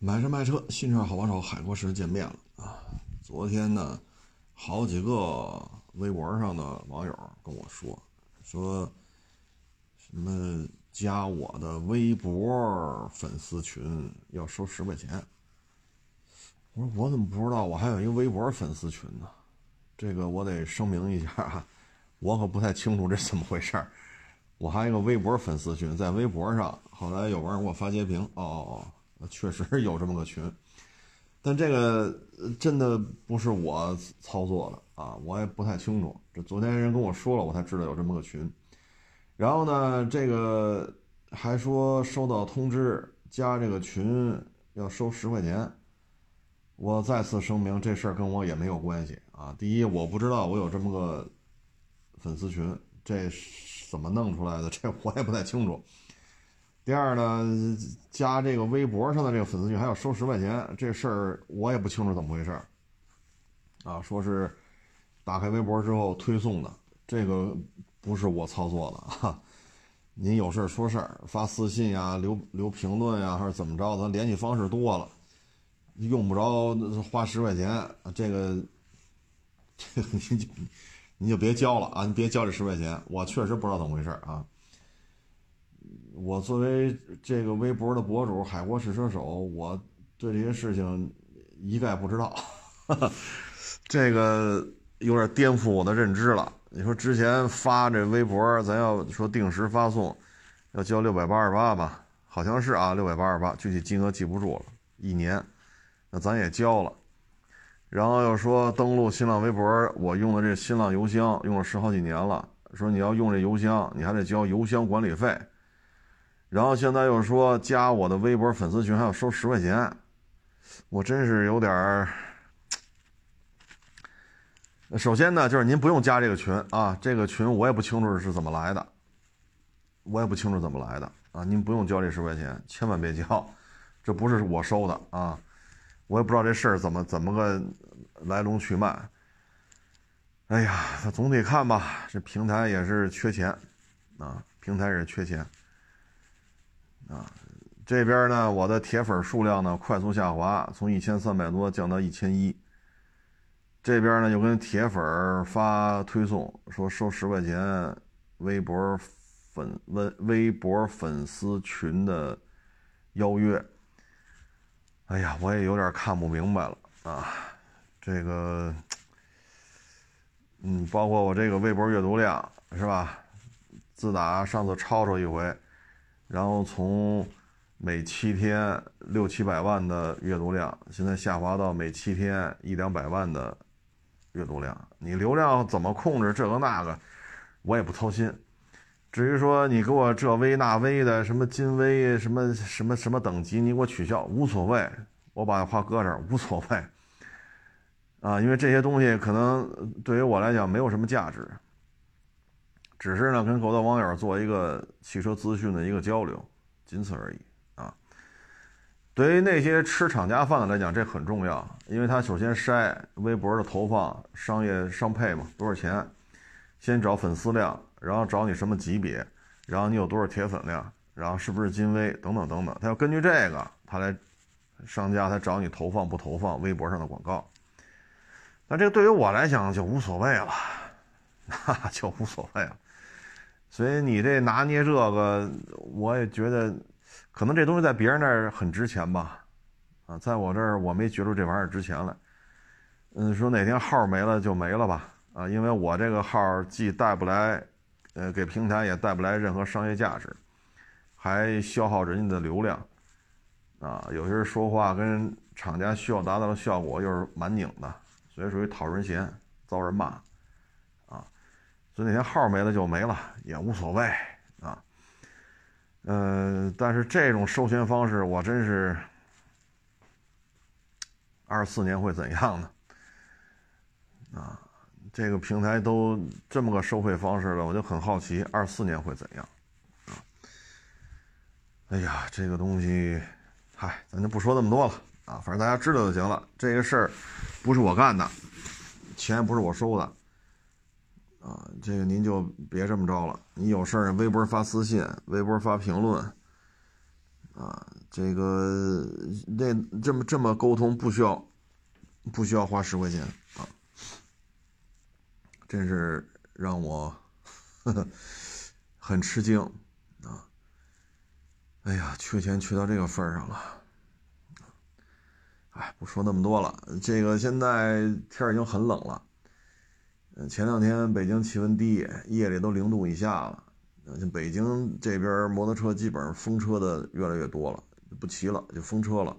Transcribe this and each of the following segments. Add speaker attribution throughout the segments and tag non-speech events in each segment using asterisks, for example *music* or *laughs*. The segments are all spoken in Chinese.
Speaker 1: 买车卖车，新车好帮手，海阔石见面了啊！昨天呢，好几个微博上的网友跟我说，说什么加我的微博粉丝群要收十块钱。我说我怎么不知道？我还有一个微博粉丝群呢。这个我得声明一下啊，我可不太清楚这怎么回事儿我还有一个微博粉丝群，在微博上，后来有网友给我发截屏，哦哦哦。确实有这么个群，但这个真的不是我操作的啊，我也不太清楚。这昨天人跟我说了，我才知道有这么个群。然后呢，这个还说收到通知加这个群要收十块钱。我再次声明，这事儿跟我也没有关系啊。第一，我不知道我有这么个粉丝群，这怎么弄出来的，这我也不太清楚。第二呢，加这个微博上的这个粉丝群还要收十块钱，这事儿我也不清楚怎么回事啊，说是打开微博之后推送的，这个不是我操作的啊。您有事说事儿，发私信呀，留留评论呀，还是怎么着？咱联系方式多了，用不着花十块钱，这个这个 *laughs* 您就您就别交了啊，你别交这十块钱，我确实不知道怎么回事啊。我作为这个微博的博主，海阔试车手，我对这些事情一概不知道，*laughs* 这个有点颠覆我的认知了。你说之前发这微博，咱要说定时发送，要交六百八十八吧？好像是啊，六百八十八，具体金额记不住了。一年，那咱也交了。然后又说登录新浪微博，我用的这新浪邮箱用了十好几年了，说你要用这邮箱，你还得交邮箱管理费。然后现在又说加我的微博粉丝群还要收十块钱，我真是有点儿。首先呢，就是您不用加这个群啊，这个群我也不清楚是怎么来的，我也不清楚怎么来的啊，您不用交这十块钱，千万别交，这不是我收的啊，我也不知道这事儿怎么怎么个来龙去脉。哎呀，总体看吧，这平台也是缺钱啊，平台也是缺钱。啊，这边呢，我的铁粉数量呢快速下滑，从一千三百多降到一千一。这边呢又跟铁粉发推送说收十块钱微博粉微微博粉丝群的邀约。哎呀，我也有点看不明白了啊，这个，嗯，包括我这个微博阅读量是吧？自打上次吵吵一回。然后从每七天六七百万的阅读量，现在下滑到每七天一两百万的阅读量。你流量怎么控制？这个那个，我也不操心。至于说你给我这微那微的什么金微什么什么什么等级，你给我取消无所谓，我把话搁这儿无所谓。啊，因为这些东西可能对于我来讲没有什么价值。只是呢，跟狗多网友做一个汽车资讯的一个交流，仅此而已啊。对于那些吃厂家饭的来讲，这很重要，因为他首先筛微博的投放商业商配嘛，多少钱，先找粉丝量，然后找你什么级别，然后你有多少铁粉量，然后是不是金威等等等等，他要根据这个，他来商家他找你投放不投放微博上的广告。那这个对于我来讲就无所谓了，*laughs* 那就无所谓了。所以你这拿捏这个，我也觉得，可能这东西在别人那儿很值钱吧，啊，在我这儿我没觉出这玩意儿值钱来。嗯，说哪天号没了就没了吧，啊，因为我这个号既带不来，呃，给平台也带不来任何商业价值，还消耗人家的流量，啊，有些人说话跟厂家需要达到的效果又是蛮拧的，所以属于讨人嫌，遭人骂。所以那天号没了就没了，也无所谓啊。嗯，但是这种收钱方式，我真是二四年会怎样呢？啊，这个平台都这么个收费方式了，我就很好奇二四年会怎样啊。哎呀，这个东西，嗨，咱就不说那么多了啊，反正大家知道就行了。这个事儿不是我干的，钱不是我收的。啊，这个您就别这么着了。你有事儿微博发私信，微博发评论，啊，这个那这么这么沟通不需要不需要花十块钱啊，真是让我呵 *laughs* 呵很吃惊啊！哎呀，缺钱缺到这个份上了。哎，不说那么多了。这个现在天已经很冷了。前两天北京气温低，夜里都零度以下了。像北京这边摩托车基本上封车的越来越多了，不骑了就封车了，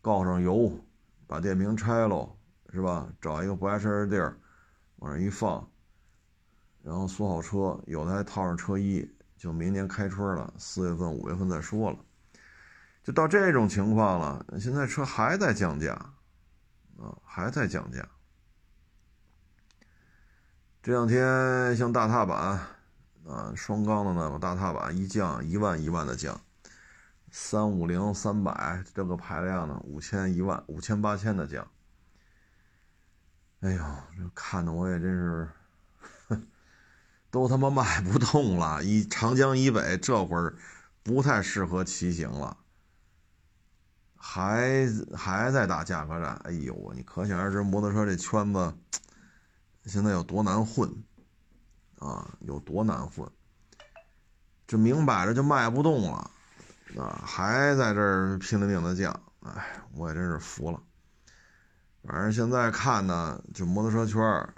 Speaker 1: 告上油，把电瓶拆喽，是吧？找一个不碍事的地儿，往上一放，然后锁好车，有的还套上车衣，就明年开春了，四月份、五月份再说了。就到这种情况了，现在车还在降价，啊，还在降价。这两天像大踏板，啊，双缸的那个大踏板一降一万一万的降，三五零、三百这个排量呢五千、一万、五千、八千的降。哎呦，看的我也真是，都他妈卖不动了。以长江以北这会儿不太适合骑行了。还还在打价格战，哎呦你可想而知，摩托车这圈子现在有多难混啊，有多难混，这明摆着就卖不动了啊，还在这儿拼了命的降，哎，我也真是服了。反正现在看呢，就摩托车圈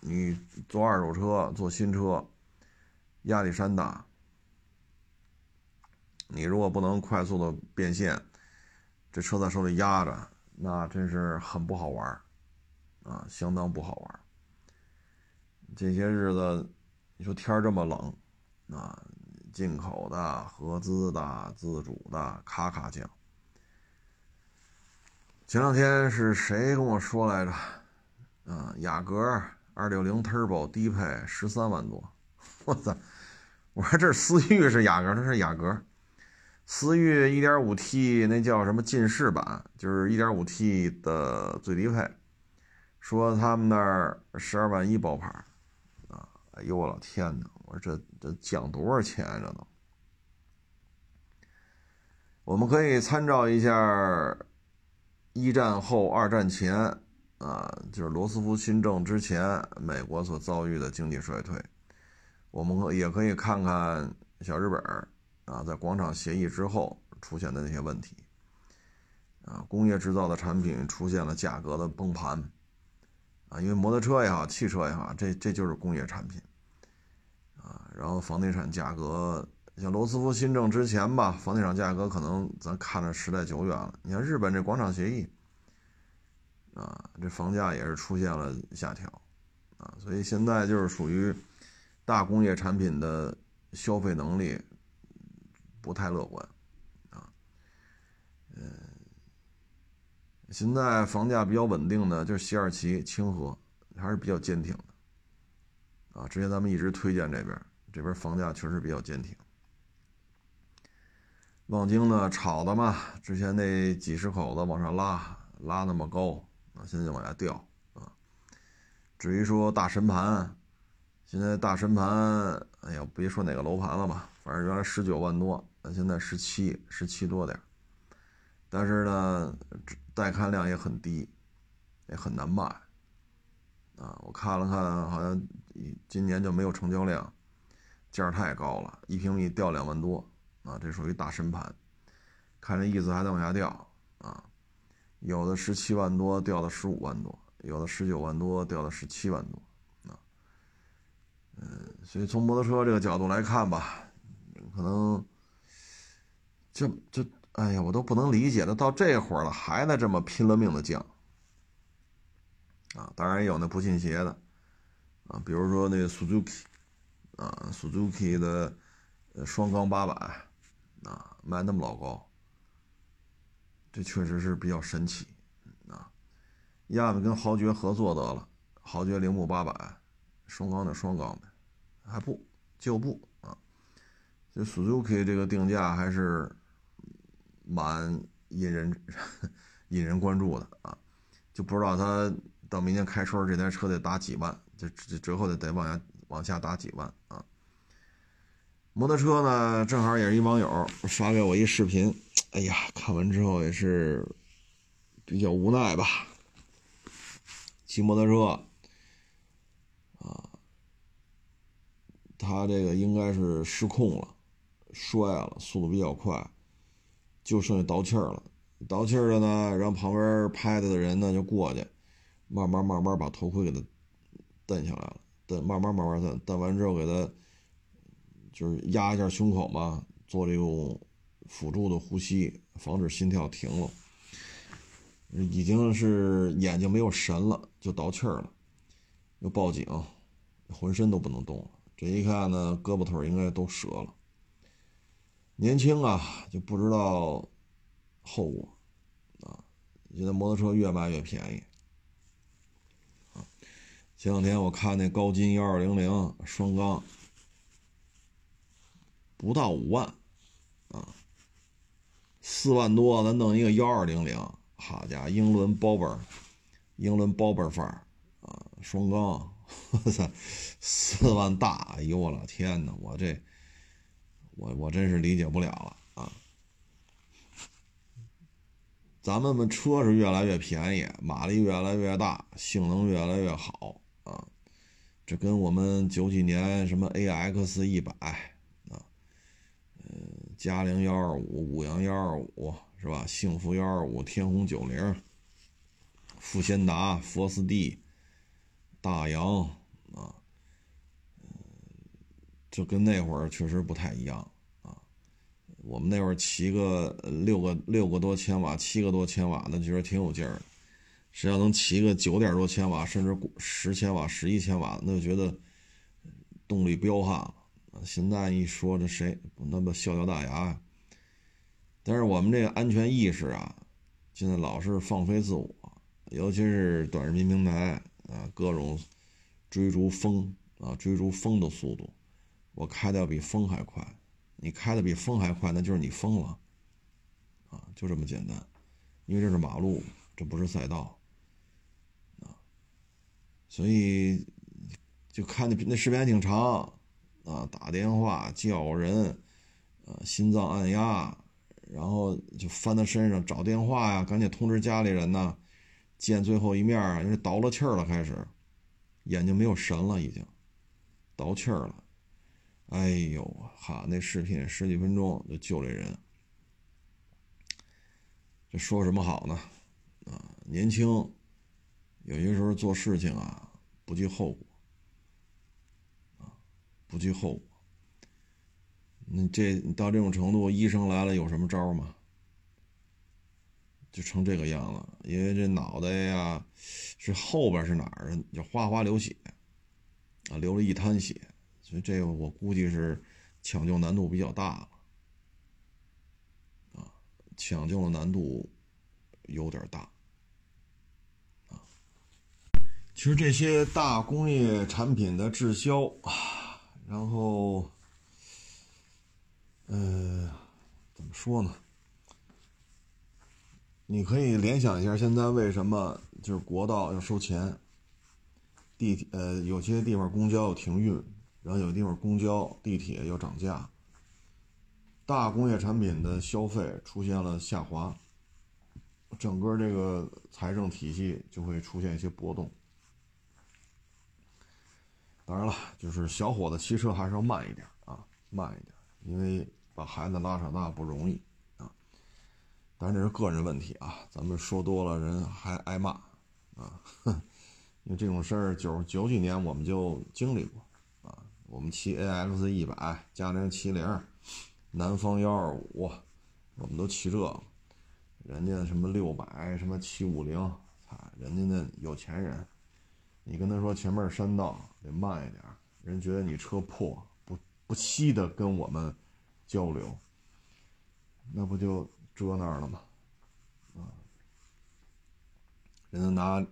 Speaker 1: 你坐二手车、坐新车，压力山大。你如果不能快速的变现，这车在手里压着，那真是很不好玩啊，相当不好玩这些日子，你说天这么冷，啊，进口的、合资的、自主的，咔咔降。前两天是谁跟我说来着？啊，雅阁二六零 Turbo 低配十三万多，我操！我说这思域是雅阁，这是雅阁。思域 1.5T 那叫什么进士版，就是 1.5T 的最低配，说他们那儿十二万一包牌！哎呦我老天哪！我说这这降多少钱这都？我们可以参照一下一战后、二战前啊，就是罗斯福新政之前，美国所遭遇的经济衰退，我们可也可以看看小日本。啊，在广场协议之后出现的那些问题，啊，工业制造的产品出现了价格的崩盘，啊，因为摩托车也好，汽车也好，这这就是工业产品，然后房地产价格，像罗斯福新政之前吧，房地产价格可能咱看着时代久远了。你看日本这广场协议，啊，这房价也是出现了下调，啊，所以现在就是属于大工业产品的消费能力。不太乐观，啊，嗯，现在房价比较稳定的就是西二旗、清河，还是比较坚挺的，啊，之前咱们一直推荐这边，这边房价确实比较坚挺。望京呢，炒的嘛，之前那几十口子往上拉，拉那么高，啊，现在就往下掉，啊，至于说大神盘，现在大神盘，哎呀，别说哪个楼盘了吧，反正原来十九万多。现在十七十七多点但是呢，带看量也很低，也很难卖啊！我看了看，好像今年就没有成交量，价太高了，一平米掉两万多啊！这属于大深盘，看这意思还在往下掉啊！有的十七万多掉到十五万多，有的十九万多掉到十七万多啊！嗯，所以从摩托车这个角度来看吧，可能。就就哎呀，我都不能理解了，到这会儿了还在这么拼了命的降啊！当然也有那不信邪的啊，比如说那 Suzuki 啊，Suzuki 的双缸八百啊，卖那么老高，这确实是比较神奇啊！要么跟豪爵合作得了，豪爵铃木八百，双缸的双缸的，还不就不啊？这 Suzuki 这个定价还是。蛮引人 *laughs* 引人关注的啊，就不知道他到明年开春这台车得打几万，这这折后得得往下往下打几万啊。摩托车呢，正好也是一网友发给我一视频，哎呀，看完之后也是比较无奈吧。骑摩托车啊，他这个应该是失控了，摔了，速度比较快，就剩下倒气儿了。倒气儿了呢，让旁边拍他的人呢就过去，慢慢慢慢把头盔给他蹬下来了，蹬慢慢慢慢蹬，蹬完之后给他。就是压一下胸口嘛，做这种辅助的呼吸，防止心跳停了。已经是眼睛没有神了，就倒气儿了，又报警，浑身都不能动了。这一看呢，胳膊腿应该都折了。年轻啊，就不知道后果啊！现在摩托车越卖越便宜！前两天我看那高金幺二零零双缸。不到五万，啊，四万多，咱弄一个幺二零零，好家伙，英伦包本英伦包本范儿，啊，双缸，我操，四万大，哎呦我老天呐，我这，我我真是理解不了了啊！咱们的车是越来越便宜，马力越来越大，性能越来越好啊，这跟我们九几年什么 AX 一百啊，嗯。嘉陵幺二五、五羊幺二五是吧？幸福幺二五、天虹九零、富先达、佛斯蒂、大洋啊，嗯，就跟那会儿确实不太一样啊。我们那会儿骑个六个六个多千瓦、七个多千瓦的，觉得挺有劲儿的。谁要能骑个九点多千瓦，甚至十千瓦、十一千瓦，那就觉得动力彪悍了。现在一说这谁那不笑掉大牙？但是我们这个安全意识啊，现在老是放飞自我，尤其是短视频平台啊，各种追逐风啊，追逐风的速度，我开的要比风还快，你开的比风还快，那就是你疯了啊，就这么简单，因为这是马路，这不是赛道，所以就看那那视频还挺长。啊，打电话叫人，呃，心脏按压，然后就翻他身上找电话呀，赶紧通知家里人呐，见最后一面啊，因为倒了气儿了，开始，眼睛没有神了，已经，倒气儿了，哎呦，哈，那视频十几分钟就救这人，这说什么好呢？啊，年轻，有些时候做事情啊，不计后果。啊不计后果，你这你到这种程度，医生来了有什么招吗？就成这个样了，因为这脑袋呀，是后边是哪儿？就哗哗流血，啊，流了一滩血，所以这个我估计是抢救难度比较大了，啊，抢救的难度有点大，啊，其实这些大工业产品的滞销啊。然后，呃，怎么说呢？你可以联想一下，现在为什么就是国道要收钱，地铁呃有些地方公交要停运，然后有的地方公交、地铁要涨价，大工业产品的消费出现了下滑，整个这个财政体系就会出现一些波动。当然了，就是小伙子骑车还是要慢一点啊，慢一点，因为把孩子拉扯大不容易啊。当然这是个人问题啊，咱们说多了人还挨骂啊。*laughs* 因为这种事儿九九几年我们就经历过啊，我们骑 AX 一百、嘉陵七零、南方幺二五，我们都骑这个，人家什么六百、什么七五零，啊，人家那有钱人。你跟他说前面山道得慢一点，人觉得你车破，不不惜的跟我们交流，那不就遮那儿了吗？啊，人家拿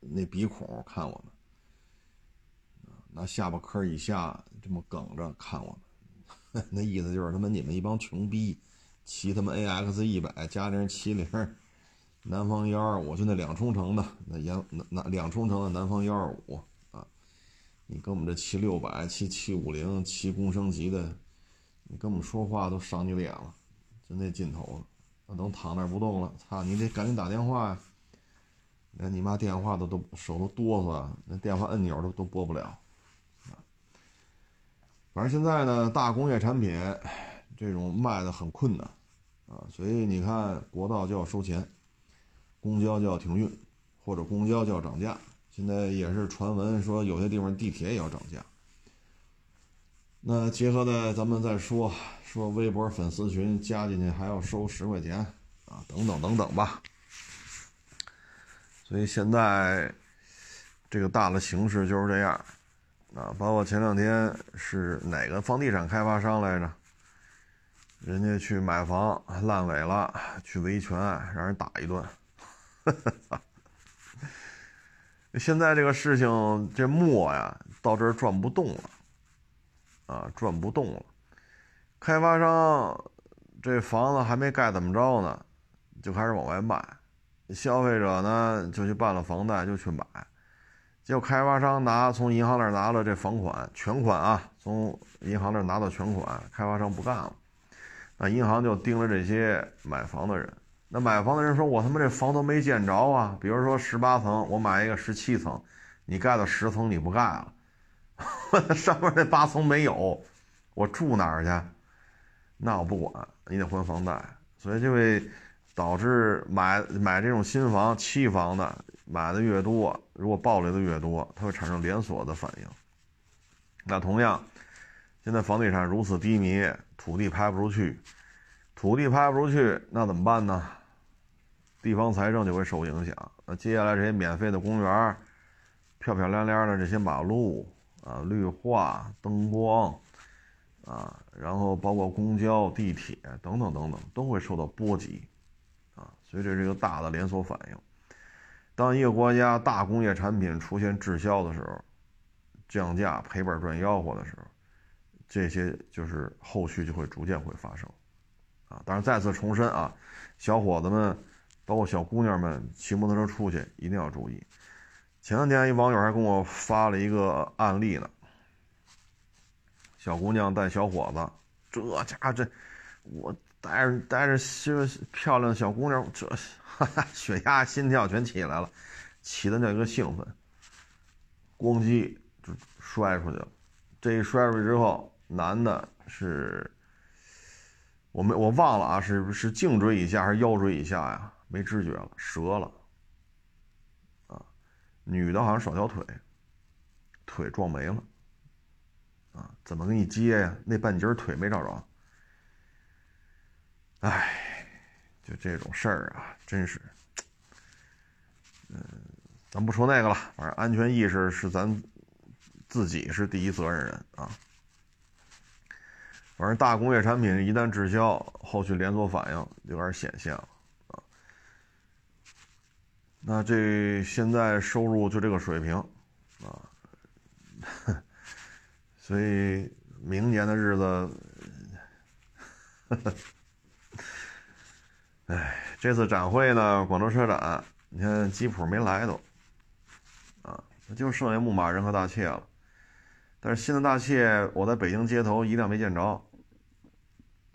Speaker 1: 那鼻孔看我们，拿下巴颏以下这么梗着看我们，*laughs* 那意思就是他妈你们一帮穷逼，骑他妈 AX 一百加零七零。南方幺二五就那两冲程的，那杨那两冲程的南方幺二五啊，你跟我们这骑六百、骑七五零、骑工升级的，你跟我们说话都伤你脸了，就那劲头了。那等躺那不动了，操，你得赶紧打电话呀！连你妈电话都都手都哆嗦，那电话按钮都都拨不了。反正现在呢，大工业产品这种卖的很困难啊，所以你看，国道就要收钱，公交就要停运，或者公交就要涨价。现在也是传闻说，有些地方地铁也要涨价。那结合的，咱们再说说微博粉丝群加进去还要收十块钱啊，等等等等吧。所以现在这个大的形势就是这样啊。包括前两天是哪个房地产开发商来着？人家去买房烂尾了，去维权让人打一顿。哈哈哈现在这个事情这磨呀，到这儿转不动了。啊，转不动了。开发商这房子还没盖怎么着呢，就开始往外卖。消费者呢就去办了房贷，就去买。结果开发商拿从银行那儿拿了这房款全款啊，从银行那儿拿到全款，开发商不干了。那银行就盯着这些买房的人。那买房的人说：“我他妈这房都没见着啊！比如说十八层，我买一个十七层，你盖到十层你不盖了。*laughs* ”上面那八层没有，我住哪儿去？那我不管，你得还房贷，所以就会导致买买这种新房、期房的买的越多，如果暴雷的越多，它会产生连锁的反应。那同样，现在房地产如此低迷，土地拍不出去，土地拍不出去，那怎么办呢？地方财政就会受影响。那接下来这些免费的公园，漂漂亮亮的这些马路。啊，绿化、灯光，啊，然后包括公交、地铁等等等等，都会受到波及，啊，所以这是一个大的连锁反应。当一个国家大工业产品出现滞销的时候，降价、赔本赚吆喝的时候，这些就是后续就会逐渐会发生，啊，当然再次重申啊，小伙子们，包括小姑娘们骑摩托车出去一定要注意。前两天一网友还跟我发了一个案例呢，小姑娘带小伙子，这家伙这，我带着带着些漂亮的小姑娘，这 *laughs* 哈哈血压心跳全起来了，起的那个兴奋，咣叽就摔出去了。这一摔出去之后，男的是，我没我忘了啊，是是颈椎以下还是腰椎以下呀？没知觉了，折了。女的好像少条腿，腿撞没了，啊，怎么给你接呀？那半截腿没找着。哎，就这种事儿啊，真是，嗯，咱不说那个了，反正安全意识是咱自己是第一责任人啊。反正大工业产品一旦滞销，后续连锁反应有点显现了。那这现在收入就这个水平，啊，所以明年的日子，哎，这次展会呢，广州车展，你看吉普没来都，啊，就剩下牧马人和大切了，但是新的大切我在北京街头一辆没见着，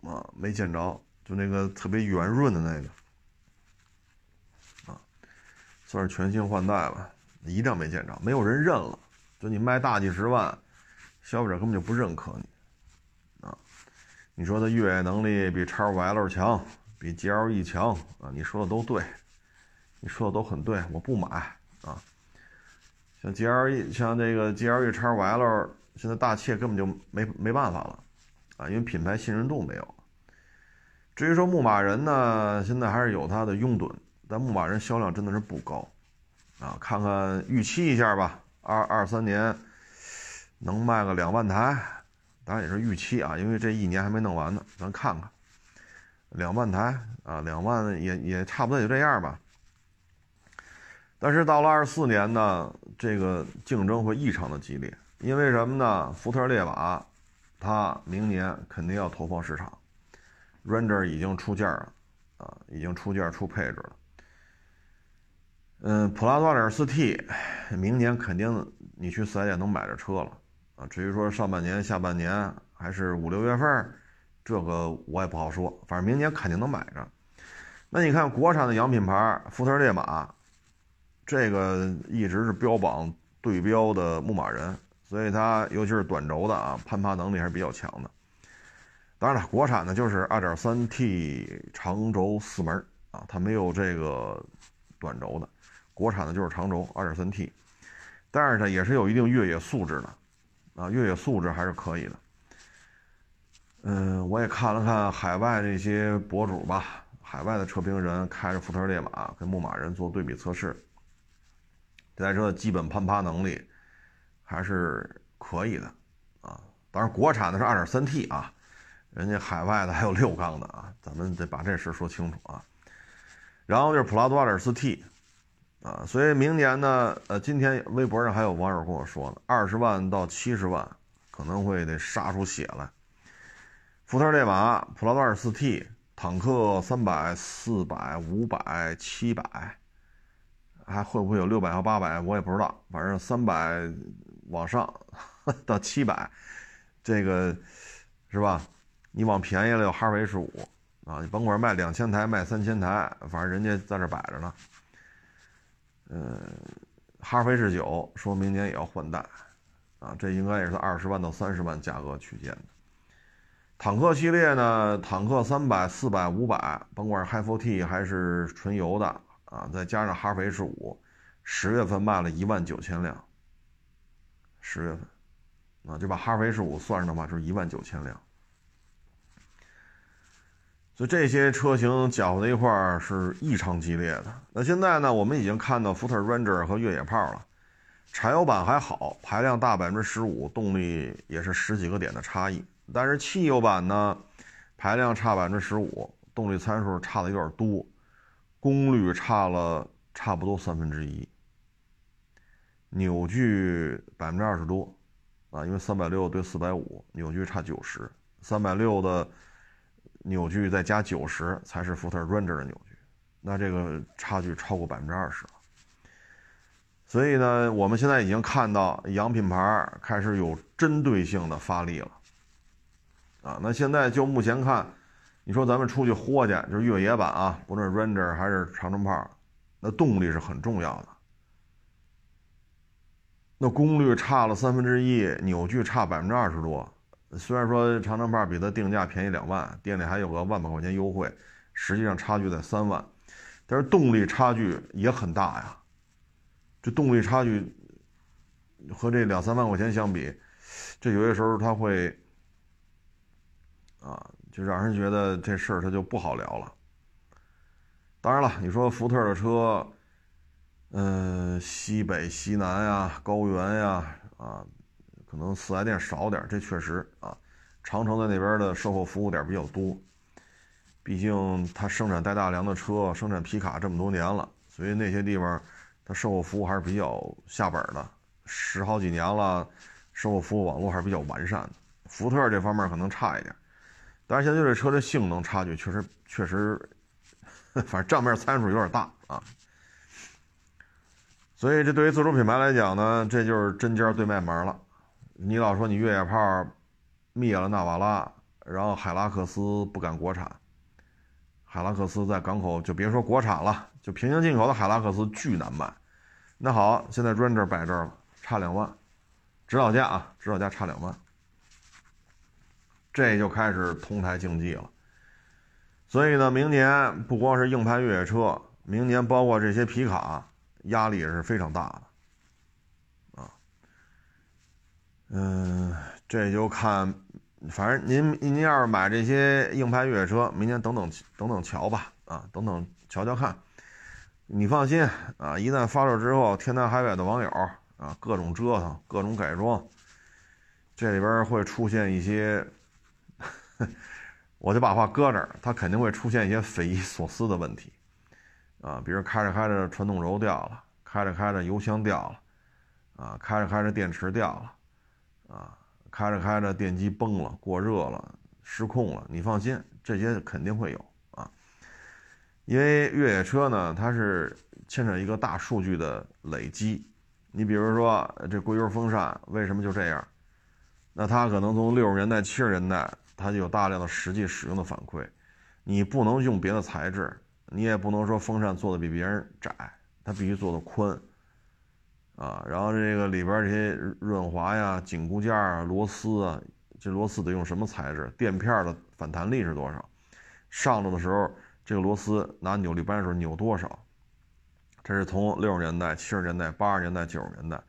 Speaker 1: 啊，没见着，就那个特别圆润的那个。算是全新换代了，一辆没见着，没有人认了。就你卖大几十万，消费者根本就不认可你，啊，你说它越野能力比叉五 L 强，比 GLE 强啊，你说的都对，你说的都很对，我不买啊。像 GLE，像这个 GLE 叉五 L，现在大切根本就没没办法了，啊，因为品牌信任度没有。至于说牧马人呢，现在还是有它的拥趸。但牧马人销量真的是不高，啊，看看预期一下吧，二二三年能卖个两万台，当然也是预期啊，因为这一年还没弄完呢，咱看看，两万台啊，两万也也差不多就这样吧。但是到了二四年呢，这个竞争会异常的激烈，因为什么呢？福特烈马它明年肯定要投放市场，Ranger 已经出件了，啊，已经出件出配置了。嗯，普拉多 2.4T，明年肯定你去四 S 店能买着车了啊。至于说上半年、下半年还是五六月份，这个我也不好说，反正明年肯定能买着。那你看国产的洋品牌福特烈马，这个一直是标榜对标的牧马人，所以它尤其是短轴的啊，攀爬能力还是比较强的。当然了，国产的就是 2.3T 长轴四门啊，它没有这个短轴的，国产的就是长轴 2.3T，但是它也是有一定越野素质的。啊，越野素质还是可以的。嗯，我也看了看海外这些博主吧，海外的车评人开着福特烈马跟牧马人做对比测试，这台车的基本攀爬能力还是可以的啊。当然，国产的是 2.3T 啊，人家海外的还有六缸的啊，咱们得把这事说清楚啊。然后就是普拉多 2.4T。啊，所以明年呢，呃，今天微博上还有网友跟我说呢，二十万到七十万可能会得杀出血来。福特烈马、普拉多二四 T、坦克三百、四百、五百、七百，还会不会有六百和八百？我也不知道，反正三百往上到七百，这个是吧？你往便宜了有哈弗 H 五啊，你甭管卖两千台、卖三千台，反正人家在这摆着呢。嗯，哈弗 H 九说明年也要换代，啊，这应该也是二十万到三十万价格区间。坦克系列呢，坦克三百、四百、五百，甭管是 Hi4T 还是纯油的啊，再加上哈弗 H 五，十月份卖了一万九千辆。十月份，啊，就把哈弗 H 五算上的话，就是一万九千辆。所以这些车型搅和在一块儿是异常激烈的。那现在呢，我们已经看到福特 Ranger 和越野炮了，柴油版还好，排量大百分之十五，动力也是十几个点的差异。但是汽油版呢，排量差百分之十五，动力参数差的有点多，功率差了差不多三分之一，扭矩百分之二十多，啊，因为三百六对四百五，扭矩差九十，三百六的。扭矩再加九十才是福特 Ranger 的扭矩，那这个差距超过百分之二十了。所以呢，我们现在已经看到洋品牌开始有针对性的发力了。啊，那现在就目前看，你说咱们出去豁去，就是越野版啊，不论是 Ranger 还是长城炮，那动力是很重要的。那功率差了三分之一，扭矩差百分之二十多。虽然说长城炮比它定价便宜两万，店里还有个万把块钱优惠，实际上差距在三万，但是动力差距也很大呀。这动力差距和这两三万块钱相比，这有些时候它会啊，就让人觉得这事儿它就不好聊了。当然了，你说福特的车，嗯，西北、西南呀，高原呀，啊。可能四 S 店少点，这确实啊。长城在那边的售后服务点比较多，毕竟它生产带大梁的车，生产皮卡这么多年了，所以那些地方它售后服务还是比较下本的。十好几年了，售后服务网络还是比较完善的。福特这方面可能差一点，但是现在这车的性能差距确实确实，*laughs* 反正账面参数有点大啊。所以这对于自主品牌来讲呢，这就是针尖对麦芒了。你老说你越野炮灭了纳瓦拉，然后海拉克斯不敢国产，海拉克斯在港口就别说国产了，就平行进口的海拉克斯巨难卖。那好，现在 Ranger 摆这儿了，差两万，指导价啊，指导价差两万，这就开始同台竞技了。所以呢，明年不光是硬派越野车，明年包括这些皮卡，压力也是非常大的。嗯，这就看，反正您您要是买这些硬派越野车，明年等等等等瞧吧，啊，等等瞧瞧看。你放心啊，一旦发售之后，天南海北的网友啊，各种折腾，各种改装，这里边会出现一些，*laughs* 我就把话搁这儿，它肯定会出现一些匪夷所思的问题，啊，比如开着开着传动轴掉了，开着开着油箱掉了，啊，开着开着电池掉了。啊，开着开着电机崩了，过热了，失控了。你放心，这些肯定会有啊。因为越野车呢，它是牵扯一个大数据的累积。你比如说这硅油风扇为什么就这样？那它可能从六十年代、七十年代它就有大量的实际使用的反馈。你不能用别的材质，你也不能说风扇做的比别人窄，它必须做的宽。啊，然后这个里边这些润滑呀、紧固件啊、螺丝啊，这螺丝得用什么材质？垫片的反弹力是多少？上路的时候，这个螺丝拿扭力扳手扭多少？这是从六十年代、七十年代、八十年代、九十年代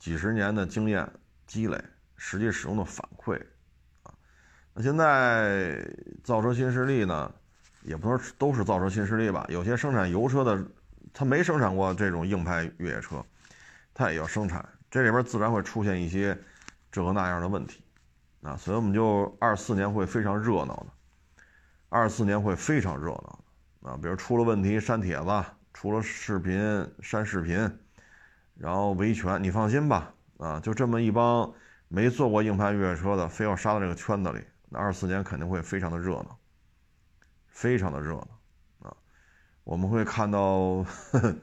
Speaker 1: 几十年的经验积累，实际使用的反馈啊。那现在造车新势力呢，也不能都是造车新势力吧？有些生产油车的，他没生产过这种硬派越野车。它也要生产，这里边自然会出现一些这个那样的问题，啊，所以我们就二四年会非常热闹的，二四年会非常热闹的，啊，比如出了问题删帖子，出了视频删视频，然后维权，你放心吧，啊，就这么一帮没做过硬派越野车的，非要杀到这个圈子里，那二四年肯定会非常的热闹，非常的热闹，啊，我们会看到，呵 *laughs* 呵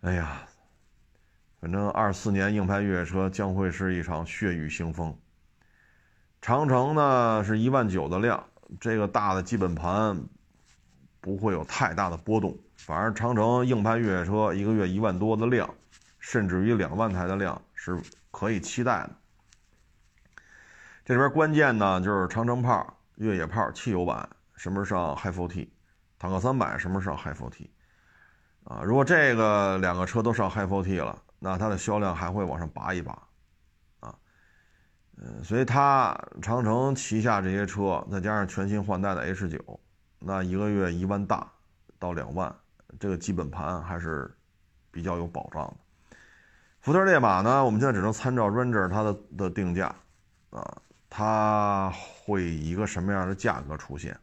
Speaker 1: 哎呀。反正二四年硬派越野车将会是一场血雨腥风。长城呢是一万九的量，这个大的基本盘不会有太大的波动。反而长城硬派越野车一个月一万多的量，甚至于两万台的量是可以期待的。这里边关键呢就是长城炮、越野炮汽油版什么时候上 Hi4T，坦克三百什么时候上 Hi4T，啊，如果这个两个车都上 Hi4T 了。那它的销量还会往上拔一拔，啊，嗯，所以它长城旗下这些车，再加上全新换代的 H 九，那一个月一万大到两万，这个基本盘还是比较有保障的。福特烈马呢，我们现在只能参照 Ranger 它的的定价，啊，它会以一个什么样的价格出现？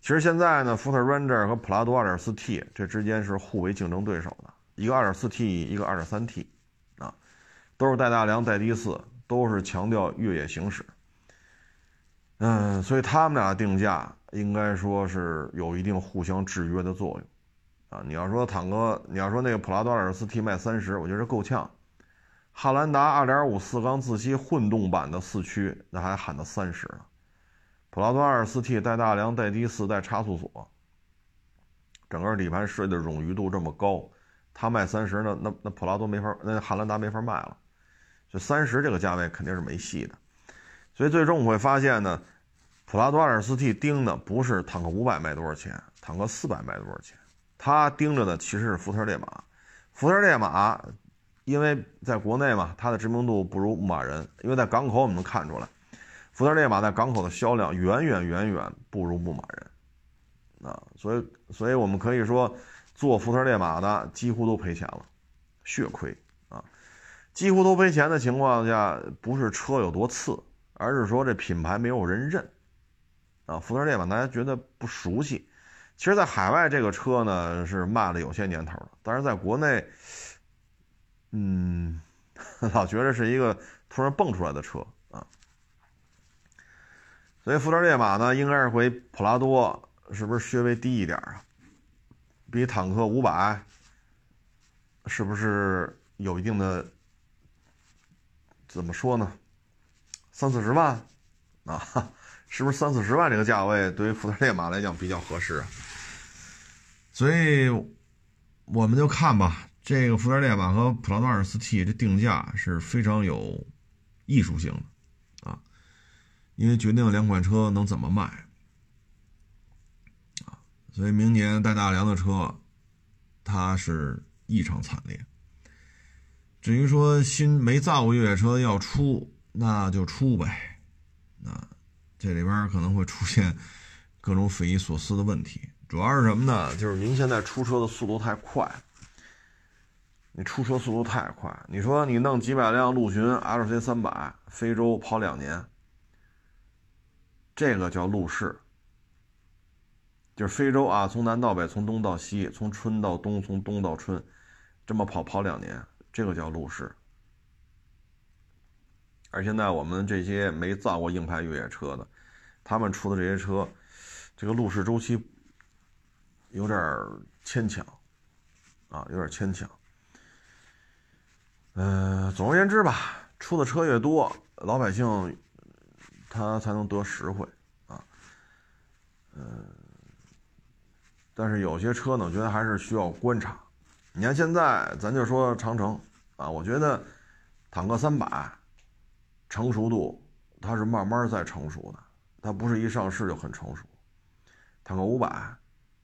Speaker 1: 其实现在呢，福特 Ranger 和普拉多 2.4T 这之间是互为竞争对手的。一个 2.4T，一个 2.3T，啊，都是带大梁带低四，都是强调越野行驶。嗯，所以他们俩定价应该说是有一定互相制约的作用。啊，你要说坦克，你要说那个普拉多 2.4T 卖三十，我觉得够呛。汉兰达2.5四缸自吸混动版的四驱，那还喊到三十呢。普拉多 2.4T 带大梁带低四带差速锁，整个底盘设计的冗余度这么高。他卖三十呢，那那普拉多没法，那汉兰达没法卖了，就三十这个价位肯定是没戏的。所以最终我会发现呢，普拉多 2.4T 盯的不是坦克五百卖多少钱，坦克四百卖多少钱，他盯着的其实是福特烈马。福特烈马，因为在国内嘛，它的知名度不如牧马人，因为在港口我们能看出来，福特烈马在港口的销量远远远远不如牧马人，啊，所以所以我们可以说。做福特烈马的几乎都赔钱了，血亏啊！几乎都赔钱的情况下，不是车有多次，而是说这品牌没有人认啊。福特烈马大家觉得不熟悉，其实，在海外这个车呢是卖了有些年头了，但是在国内，嗯，*laughs* 老觉得是一个突然蹦出来的车啊。所以福特烈马呢，应该是回普拉多，是不是稍微低一点啊？比坦克五百，是不是有一定的？怎么说呢？三四十万啊，是不是三四十万这个价位对于福特烈马来讲比较合适？所以我们就看吧，这个福特烈马和普拉多 2.4T 这定价是非常有艺术性的啊，因为决定了两款车能怎么卖。所以明年带大梁的车，它是异常惨烈。至于说新没造过越野车要出，那就出呗。啊，这里边可能会出现各种匪夷所思的问题。主要是什么呢？就是您现在出车的速度太快，你出车速度太快。你说你弄几百辆陆巡 LC 三百，非洲跑两年，这个叫路试。就是非洲啊，从南到北，从东到西，从春到冬，从冬到春，这么跑跑两年，这个叫路试。而现在我们这些没造过硬派越野车的，他们出的这些车，这个路试周期有点牵强，啊，有点牵强。嗯，总而言之吧，出的车越多，老百姓他才能得实惠啊但是有些车呢，我觉得还是需要观察。你看现在，咱就说长城啊，我觉得坦克三百成熟度它是慢慢在成熟的，它不是一上市就很成熟。坦克五百，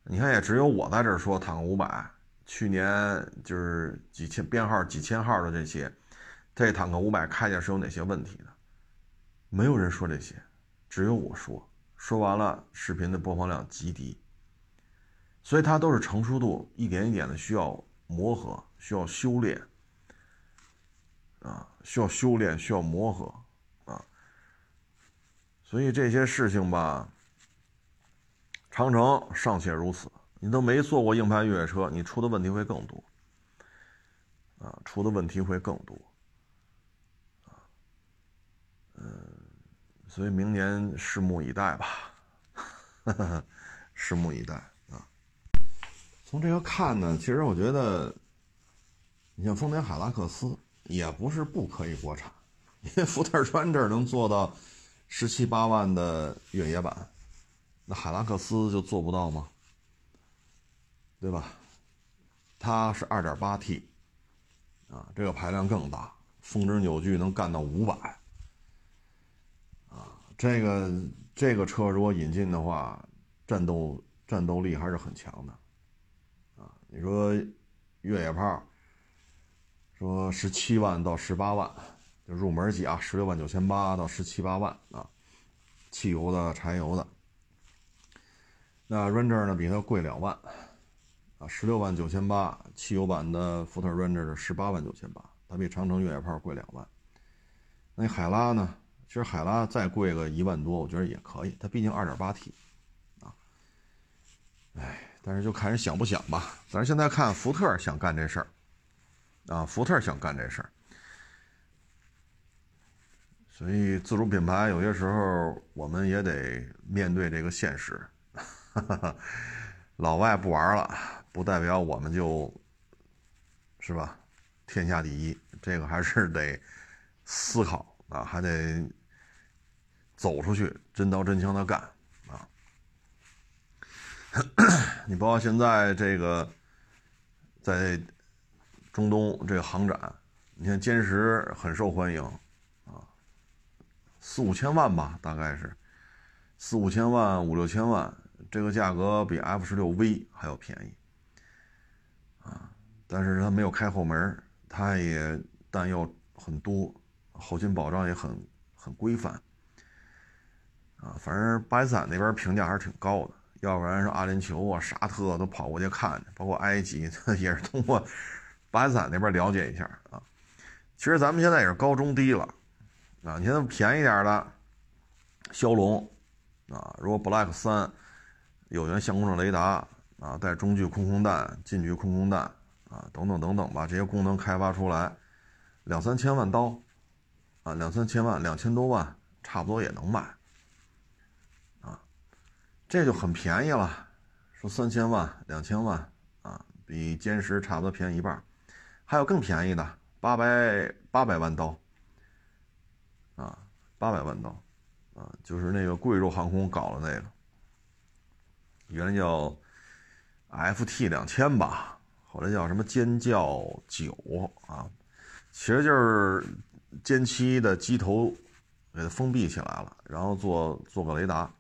Speaker 1: 你看也只有我在这说坦克五百，去年就是几千编号几千号的这些，这坦克五百开起来是有哪些问题的？没有人说这些，只有我说。说完了，视频的播放量极低。所以它都是成熟度一点一点的需要磨合，需要修炼，啊，需要修炼，需要磨合，啊，所以这些事情吧，长城尚且如此，你都没坐过硬派越野车，你出的问题会更多，啊，出的问题会更多，啊，嗯，所以明年拭目以待吧，*laughs* 拭目以待。从这个看呢，其实我觉得，你像丰田海拉克斯也不是不可以国产，因为福特川这儿能做到十七八万的越野版，那海拉克斯就做不到吗？对吧？它是二点八 T，啊，这个排量更大，峰值扭矩能干到五百，啊，这个这个车如果引进的话，战斗战斗力还是很强的。你说越野炮，说十七万到十八万，就入门级啊，十六万九千八到十七八万啊，汽油的、柴油的。那 Ranger 呢，比它贵两万啊，十六万九千八，汽油版的福特 Ranger 是十八万九千八，它比长城越野炮贵两万。那海拉呢？其实海拉再贵个一万多，我觉得也可以，它毕竟二点八 T 啊，哎。但是就看人想不想吧。咱现在看福特想干这事儿，啊，福特想干这事儿，所以自主品牌有些时候我们也得面对这个现实。老外不玩了，不代表我们就，是吧？天下第一，这个还是得思考啊，还得走出去，真刀真枪的干。*clears throat* 你包括现在这个，在中东这个航展，你看歼十很受欢迎，啊，四五千万吧，大概是四五千万、五六千万，这个价格比 F 十六 V 还要便宜，啊，但是它没有开后门，它也弹药很多，后勤保障也很很规范，啊，反正巴基斯坦那边评价还是挺高的。要不然，说阿联酋啊、沙特都跑过去看去，包括埃及，*laughs* 也是通过巴基斯坦那边了解一下啊。其实咱们现在也是高中低了啊。你现在便宜点的骁龙啊，如果 Black 三有源相控阵雷达啊，带中距空空弹、近距空空弹啊，等等等等吧，这些功能开发出来，两三千万刀啊，两三千万、两千多万，差不多也能卖。这就很便宜了，说三千万、两千万啊，比歼十差不多便宜一半。还有更便宜的，八百八百万刀啊，八百万刀啊，就是那个贵州航空搞的那个，原来叫 FT 两千吧，后来叫什么尖叫九啊，其实就是歼七的机头给它封闭起来了，然后做做个雷达。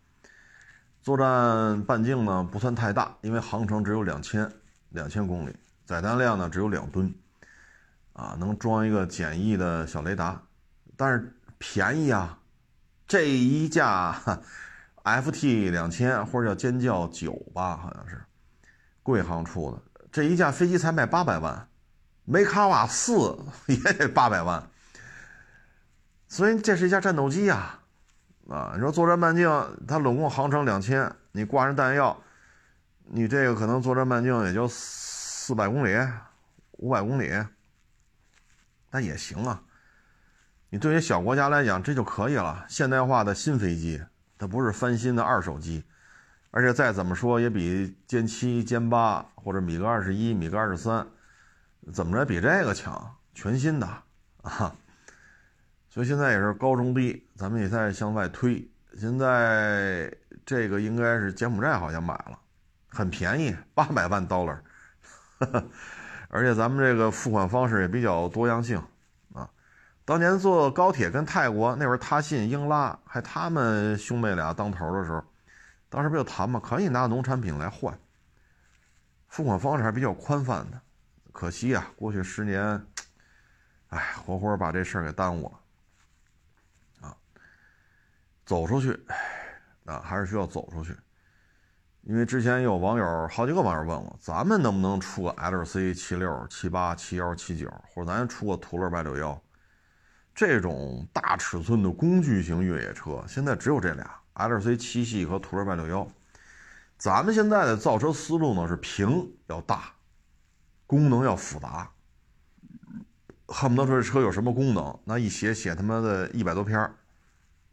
Speaker 1: 作战半径呢不算太大，因为航程只有两千两千公里，载弹量呢只有两吨，啊，能装一个简易的小雷达，但是便宜啊，这一架 *laughs* FT 两千或者叫尖叫九吧，好像是贵航出的，这一架飞机才卖八百万，梅卡瓦四 *laughs* 也得八百万，所以这是一架战斗机呀。啊，你说作战半径，它拢共航程两千，你挂上弹药，你这个可能作战半径也就四百公里、五百公里，那也行啊。你对于小国家来讲，这就可以了。现代化的新飞机，它不是翻新的二手机，而且再怎么说也比歼七、歼八或者米格二十一、米格二十三，怎么着比这个强？全新的啊。所以现在也是高中低，咱们也在向外推。现在这个应该是柬埔寨好像买了，很便宜，八百万 dollar，*laughs* 而且咱们这个付款方式也比较多样性啊。当年坐高铁跟泰国那会儿，他信、英拉还他们兄妹俩当头的时候，当时不就谈嘛，可以拿农产品来换，付款方式还比较宽泛的。可惜啊，过去十年，哎，活活把这事儿给耽误了。走出去，啊，还是需要走出去。因为之前有网友，好几个网友问我，咱们能不能出个 L C 七六、七八、七幺、七九，或者咱出个途乐八六幺，这种大尺寸的工具型越野车，现在只有这俩 L C 七系和途乐八六幺。咱们现在的造车思路呢是屏要大，功能要复杂，恨不得说这车有什么功能，那一写写他妈的一百多篇儿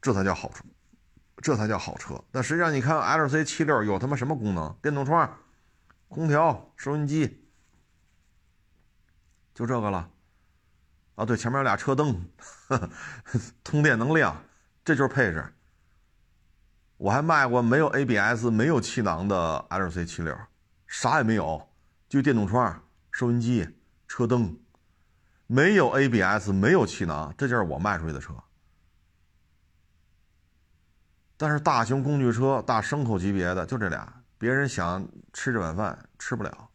Speaker 1: 这才叫好车，这才叫好车。但实际上，你看 L C 七六有他妈什么功能？电动窗、空调、收音机，就这个了。啊，对，前面有俩车灯，*laughs* 通电能亮，这就是配置。我还卖过没有 A B S、没有气囊的 L C 七六，啥也没有，就电动窗、收音机、车灯，没有 A B S、没有气囊，这就是我卖出去的车。但是大型工具车、大牲口级别的就这俩，别人想吃这碗饭吃不了。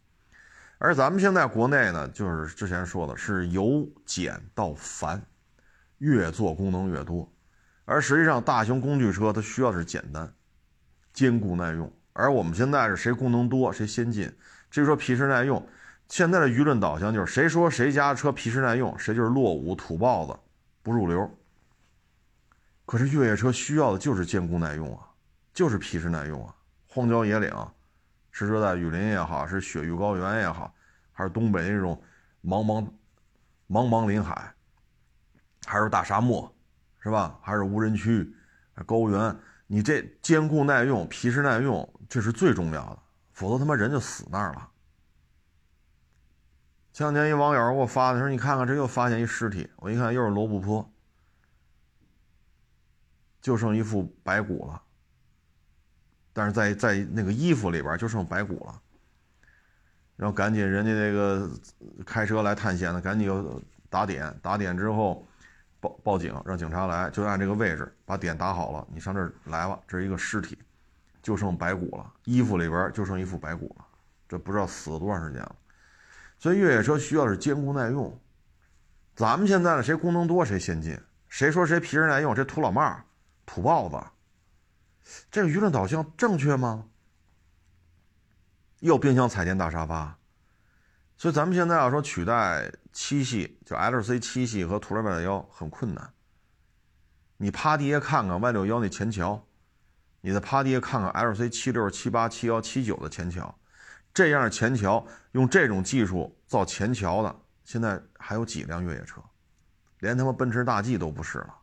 Speaker 1: 而咱们现在国内呢，就是之前说的是由简到繁，越做功能越多。而实际上，大型工具车它需要的是简单、坚固耐用。而我们现在是谁功能多谁先进。至于说皮实耐用，现在的舆论导向就是谁说谁家车皮实耐用，谁就是落伍土包子，不入流。可是越野车需要的就是坚固耐用啊，就是皮实耐用啊。荒郊野岭，是热带雨林也好，是雪域高原也好，还是东北那种茫茫茫茫林海，还是大沙漠，是吧？还是无人区、高原，你这坚固耐用、皮实耐用，这是最重要的，否则他妈人就死那儿了。前两天一网友给我发的说：“你看看，这又发现一尸体。”我一看，又是罗布泊。就剩一副白骨了，但是在在那个衣服里边就剩白骨了，然后赶紧人家那个开车来探险的赶紧又打点，打点之后报报警，让警察来，就按这个位置把点打好了，你上这儿来吧，这是一个尸体，就剩白骨了，衣服里边就剩一副白骨了，这不知道死了多长时间了，所以越野车需要是坚固耐用，咱们现在呢谁功能多谁先进，谁说谁皮实耐用，这土老帽。土包子，这个舆论导向正确吗？又冰箱、彩电、大沙发，所以咱们现在要说取代七系，就 L C 七系和途乐 Y 六幺很困难。你趴地下看看 Y 六幺那前桥，你再趴地下看看 L C 七六、七八、七幺、七九的前桥，这样前桥用这种技术造前桥的，现在还有几辆越野车？连他妈奔驰大 G 都不是了。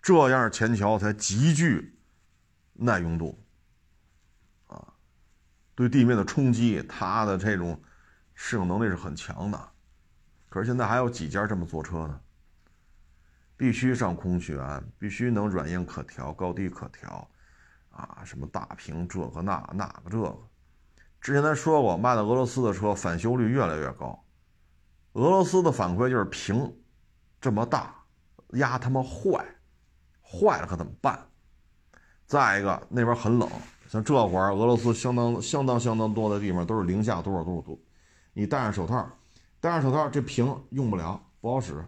Speaker 1: 这样前桥才极具耐用度，啊，对地面的冲击，它的这种适应能力是很强的。可是现在还有几家这么做车呢？必须上空悬，必须能软硬可调、高低可调，啊，什么大屏这个那那个这个。之前咱说过，卖的俄罗斯的车返修率越来越高。俄罗斯的反馈就是屏这么大，压他妈坏。坏了可怎么办？再一个，那边很冷，像这会儿俄罗斯相当相当相当多的地方都是零下多少多少度，你戴上手套，戴上手套这屏用不了，不好使。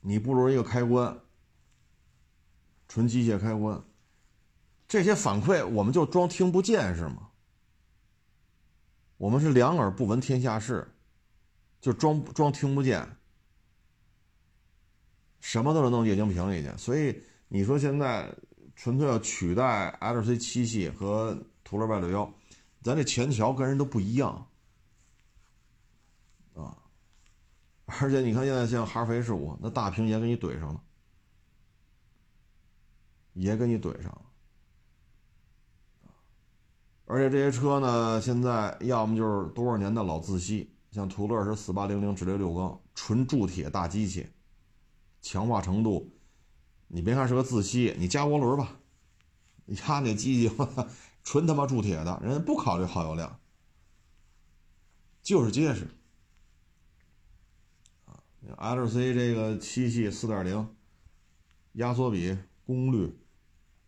Speaker 1: 你不如一个开关，纯机械开关。这些反馈我们就装听不见是吗？我们是两耳不闻天下事，就装装听不见。什么都能弄液晶屏里去，所以你说现在纯粹要取代 L C 七系和途乐 Y 六幺，咱这前桥跟人都不一样啊！而且你看现在像哈弗 H 五，那大屏也给你怼上了，也给你怼上了。而且这些车呢，现在要么就是多少年的老自吸，像途乐是四八零零直列六缸，纯铸铁大机器。强化程度，你别看是个自吸，你加涡轮吧，你压那机器，纯他妈铸铁的，人家不考虑耗油量，就是结实。啊，LC 这个七系四点零，压缩比、功率，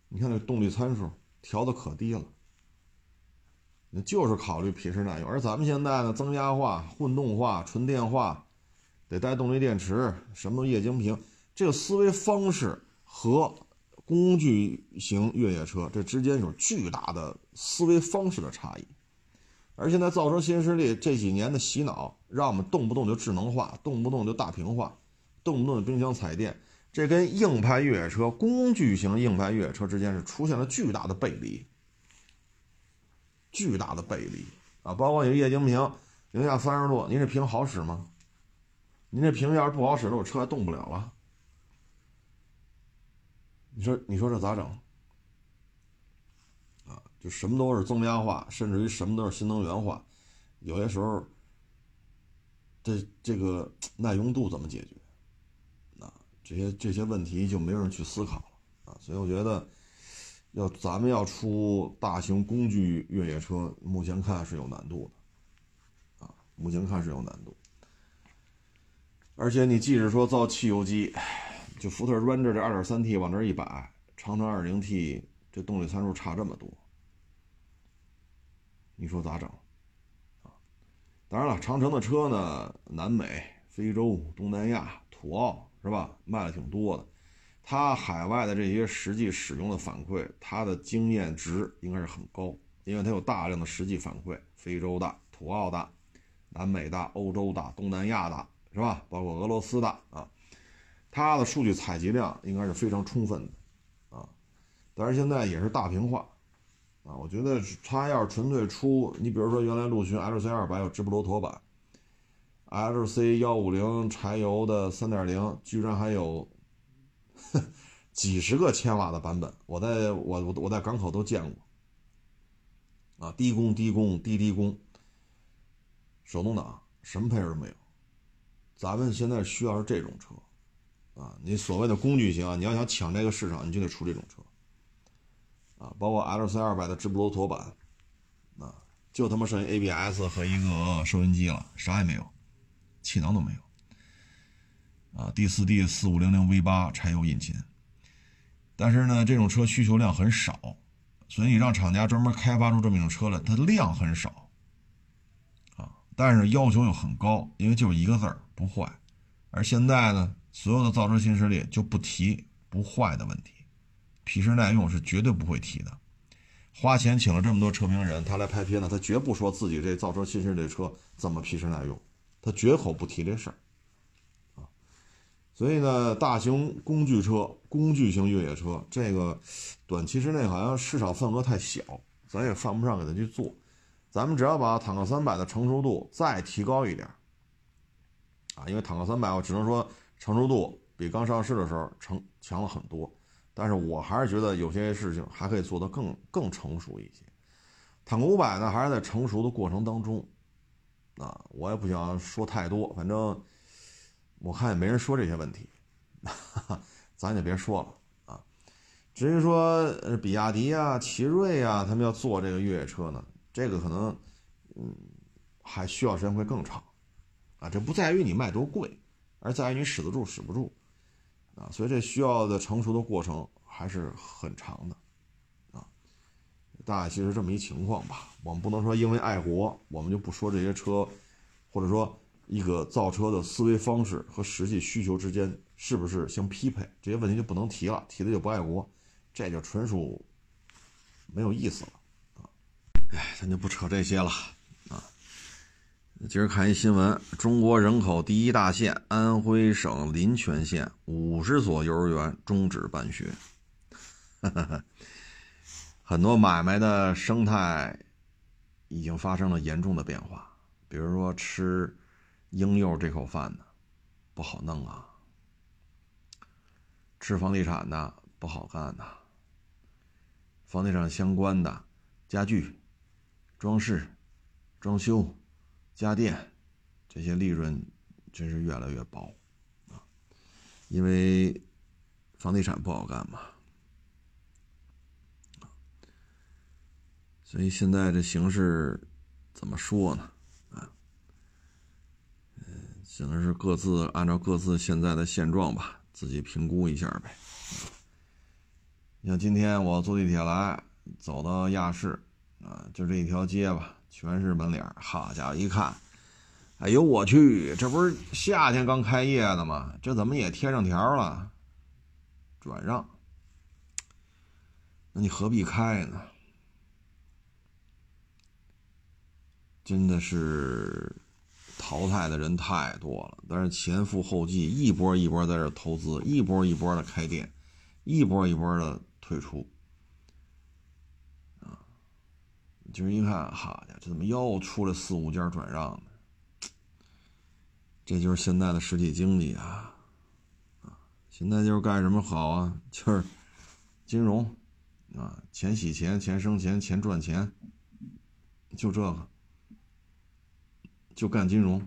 Speaker 1: 你看那动力参数调的可低了，那就是考虑皮实耐用。而咱们现在呢，增压化、混动化、纯电化，得带动力电池，什么液晶屏，这个思维方式和。工具型越野车，这之间有巨大的思维方式的差异。而现在造车新势力这几年的洗脑，让我们动不动就智能化，动不动就大屏化，动不动就冰箱彩电，这跟硬派越野车、工具型硬派越野车之间是出现了巨大的背离，巨大的背离啊！包括你液晶屏，零下三十度，您这屏好使吗？您这屏要是不好使，了我车还动不了了。你说，你说这咋整？啊，就什么都是增压化，甚至于什么都是新能源化，有些时候，这这个 *tsk* 耐用度怎么解决？啊，这些这些问题就没有人去思考了啊。所以我觉得，要咱们要出大型工具越野车，目前看是有难度的，啊，目前看是有难度。而且你即使说造汽油机。就福特 Ranger 这 2.3T 往这一摆，长城 2.0T 这动力参数差这么多，你说咋整？啊，当然了，长城的车呢，南美、非洲、东南亚、土澳是吧，卖的挺多的。它海外的这些实际使用的反馈，它的经验值应该是很高，因为它有大量的实际反馈，非洲的、土澳的、南美的、欧洲的、东南亚的，是吧？包括俄罗斯的啊。它的数据采集量应该是非常充分的，啊，但是现在也是大屏化，啊，我觉得它要是纯粹出，你比如说原来陆巡 LC 二百有直布罗陀版，LC 幺五零柴油的三点零居然还有 *laughs* 几十个千瓦的版本，我在我我我在港口都见过，啊，低功低功低低功，手动挡什么配置都没有，咱们现在需要是这种车。啊，你所谓的工具型啊，你要想抢这个市场，你就得出这种车，啊，包括 L C 二百的直布罗陀版，啊，就他妈剩 A B S 和一个收音机了，啥也没有，气囊都没有，啊，D 四 D 四五零零 V 八柴油引擎，但是呢，这种车需求量很少，所以你让厂家专门开发出这么一种车来，它量很少，啊，但是要求又很高，因为就一个字儿不坏，而现在呢。所有的造车新势力就不提不坏的问题，皮实耐用是绝对不会提的。花钱请了这么多车评人，他来拍片子，他绝不说自己这造车新势力车怎么皮实耐用，他绝口不提这事儿啊。所以呢，大型工具车、工具型越野车，这个短期之内好像市场份额太小，咱也犯不上给他去做。咱们只要把坦克三百的成熟度再提高一点啊，因为坦克三百，我只能说。成熟度比刚上市的时候成强了很多，但是我还是觉得有些事情还可以做得更更成熟一些。坦克五百呢，还是在成熟的过程当中，啊，我也不想说太多，反正我看也没人说这些问题，哈 *laughs* 哈咱就别说了啊。至于说比亚迪啊、奇瑞啊，他们要做这个越野车呢，这个可能嗯还需要时间会更长，这不在于你卖多贵。而在于你使得住使不住，啊，所以这需要的成熟的过程还是很长的，啊，大概其实这么一情况吧。我们不能说因为爱国，我们就不说这些车，或者说一个造车的思维方式和实际需求之间是不是相匹配，这些问题就不能提了，提的就不爱国，这就纯属没有意思了，啊，哎，咱就不扯这些了。今儿看一新闻，中国人口第一大县安徽省临泉县五十所幼儿园终止办学，*laughs* 很多买卖的生态已经发生了严重的变化。比如说吃婴幼儿这口饭的不好弄啊，吃房地产的不好干呐，房地产相关的家具、装饰、装修。家电这些利润真是越来越薄啊，因为房地产不好干嘛所以现在这形势怎么说呢？啊，嗯，只能是各自按照各自现在的现状吧，自己评估一下呗。像今天我坐地铁来，走到亚市，啊，就这一条街吧，全是门脸好家伙，一看，哎呦我去，这不是夏天刚开业的吗？这怎么也贴上条了？转让？那你何必开呢？真的是淘汰的人太多了，但是前赴后继，一波一波在这投资，一波一波的开店，一波一波的退出，啊，就是一看，好家伙，这怎么又出来四五家转让呢？这就是现在的实体经济啊，啊，现在就是干什么好啊？就是金融，啊，钱洗钱，钱生钱，钱赚钱，就这个。就干金融，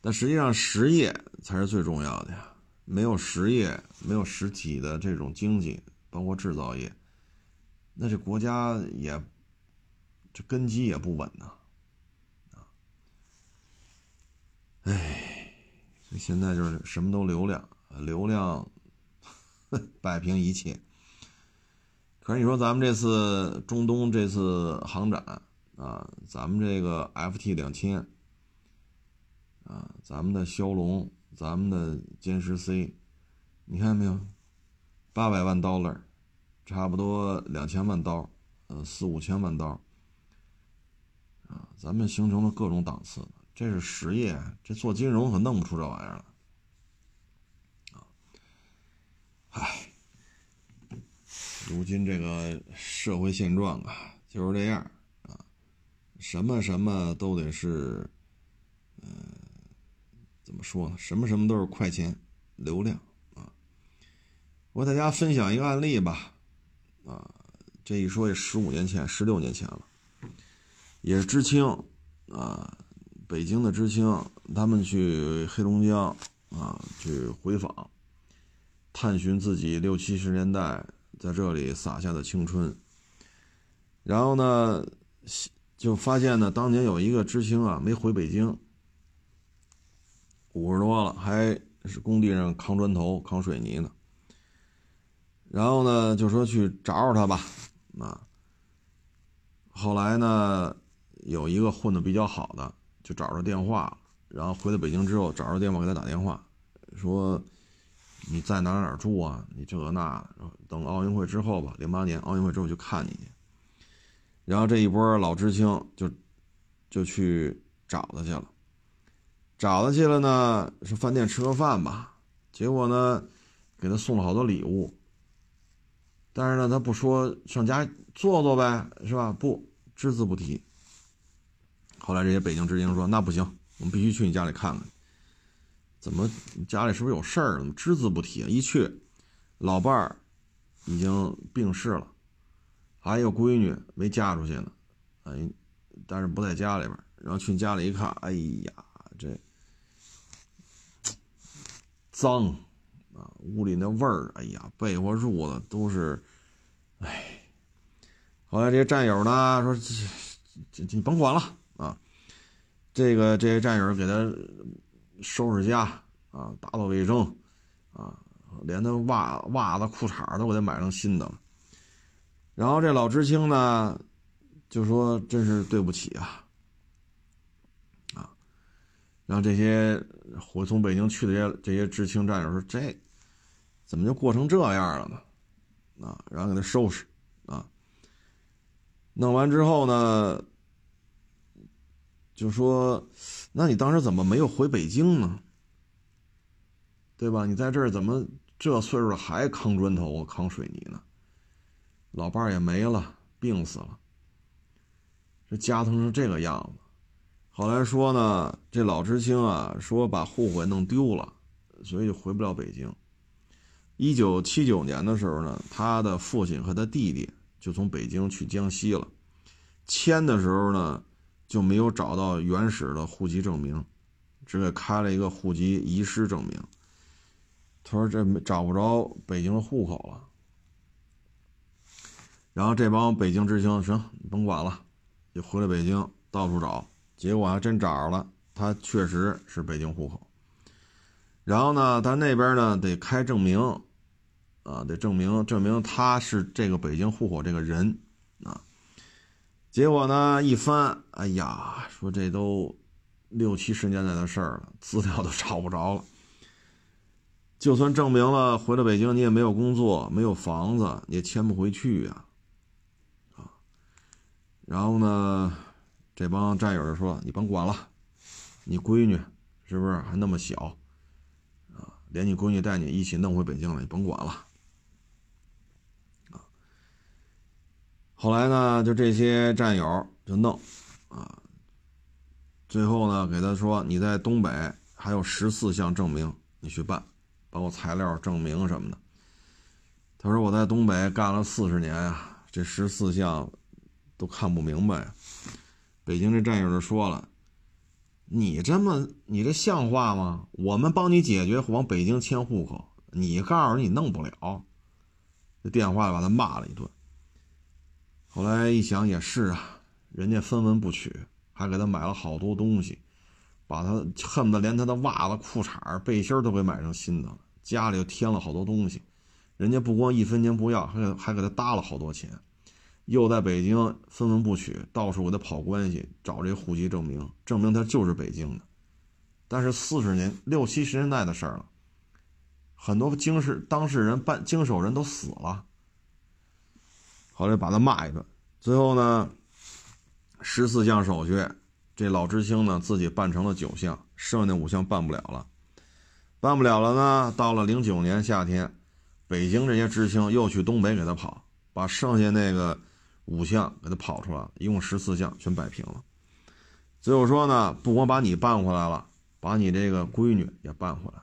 Speaker 1: 但实际上实业才是最重要的呀。没有实业，没有实体的这种经济，包括制造业，那这国家也这根基也不稳呐。啊，哎，所以现在就是什么都流量，流量 *laughs* 摆平一切。可是你说咱们这次中东这次航展。啊，咱们这个 FT 两千，啊，咱们的骁龙，咱们的歼十 C，你看没有？八百万 dollar，差不多两千万刀，呃，四五千万刀，啊，咱们形成了各种档次，这是实业，这做金融可弄不出这玩意儿来，啊，唉，如今这个社会现状啊，就是这样啊。什么什么都得是，嗯，怎么说呢？什么什么都是快钱、流量啊！我给大家分享一个案例吧，啊，这一说也十五年前、十六年前了，也是知青啊，北京的知青，他们去黑龙江啊去回访，探寻自己六七十年代在这里洒下的青春，然后呢？就发现呢，当年有一个知青啊，没回北京，五十多了，还是工地上扛砖头、扛水泥呢。然后呢，就说去找找他吧。啊，后来呢，有一个混的比较好的，就找着电话。然后回到北京之后，找着电话给他打电话，说你在哪哪住啊？你这那，等奥运会之后吧，零八年奥运会之后去看你去。然后这一波老知青就就去找他去了，找他去了呢，是饭店吃个饭吧。结果呢，给他送了好多礼物。但是呢，他不说上家坐坐呗，是吧？不，只字不提。后来这些北京知青说：“那不行，我们必须去你家里看看，怎么家里是不是有事儿？怎么只字不提？一去，老伴儿已经病逝了。”还有闺女没嫁出去呢，哎，但是不在家里边。然后去你家里一看，哎呀，这脏屋里那味儿，哎呀，被窝褥子都是，哎。后来这些战友呢说，这这你甭管了啊，这个这些战友给他收拾家啊，打扫卫生啊，连他袜袜子裤衩都给他买成新的了。然后这老知青呢，就说：“真是对不起啊，啊！”然后这些我从北京去的这些这些知青战友说：“这怎么就过成这样了呢？”啊，然后给他收拾啊。弄完之后呢，就说：“那你当时怎么没有回北京呢？对吧？你在这儿怎么这岁数还扛砖头、扛水泥呢？”老伴儿也没了，病死了。这家疼成这个样子。后来说呢，这老知青啊，说把户口弄丢了，所以就回不了北京。一九七九年的时候呢，他的父亲和他弟弟就从北京去江西了。迁的时候呢，就没有找到原始的户籍证明，只给开了一个户籍遗失证明。他说这找不着北京的户口了。然后这帮北京知青行，甭管了，就回了北京，到处找，结果还真找着了，他确实是北京户口。然后呢，他那边呢得开证明，啊，得证明证明他是这个北京户口这个人，啊，结果呢一翻，哎呀，说这都六七十年代的事儿了，资料都找不着了。就算证明了回了北京，你也没有工作，没有房子，你也迁不回去呀，啊。然后呢，这帮战友就说：“你甭管了，你闺女是不是还那么小啊？”连你闺女带你一起弄回北京了，你甭管了，后来呢，就这些战友就弄，啊，最后呢，给他说你在东北还有十四项证明，你去办，包括材料证明什么的。他说我在东北干了四十年啊，这十四项都看不明白。北京这战友就说了。你这么，你这像话吗？我们帮你解决往北京迁户口，你告诉你弄不了，这电话把他骂了一顿。后来一想也是啊，人家分文不取，还给他买了好多东西，把他恨不得连他的袜子、裤衩、背心都给买成新的了，家里又添了好多东西，人家不光一分钱不要，还还给他搭了好多钱。又在北京分文不取，到处给他跑关系，找这户籍证明，证明他就是北京的。但是四十年六七十年代的事儿了，很多经事当事人办经手人都死了。后来把他骂一顿，最后呢，十四项手续，这老知青呢自己办成了九项，剩下那五项办不了了，办不了了呢。到了零九年夏天，北京这些知青又去东北给他跑，把剩下那个。五项给他跑出来了，一共十四项全摆平了。最后说呢，不光把你办回来了，把你这个闺女也办回来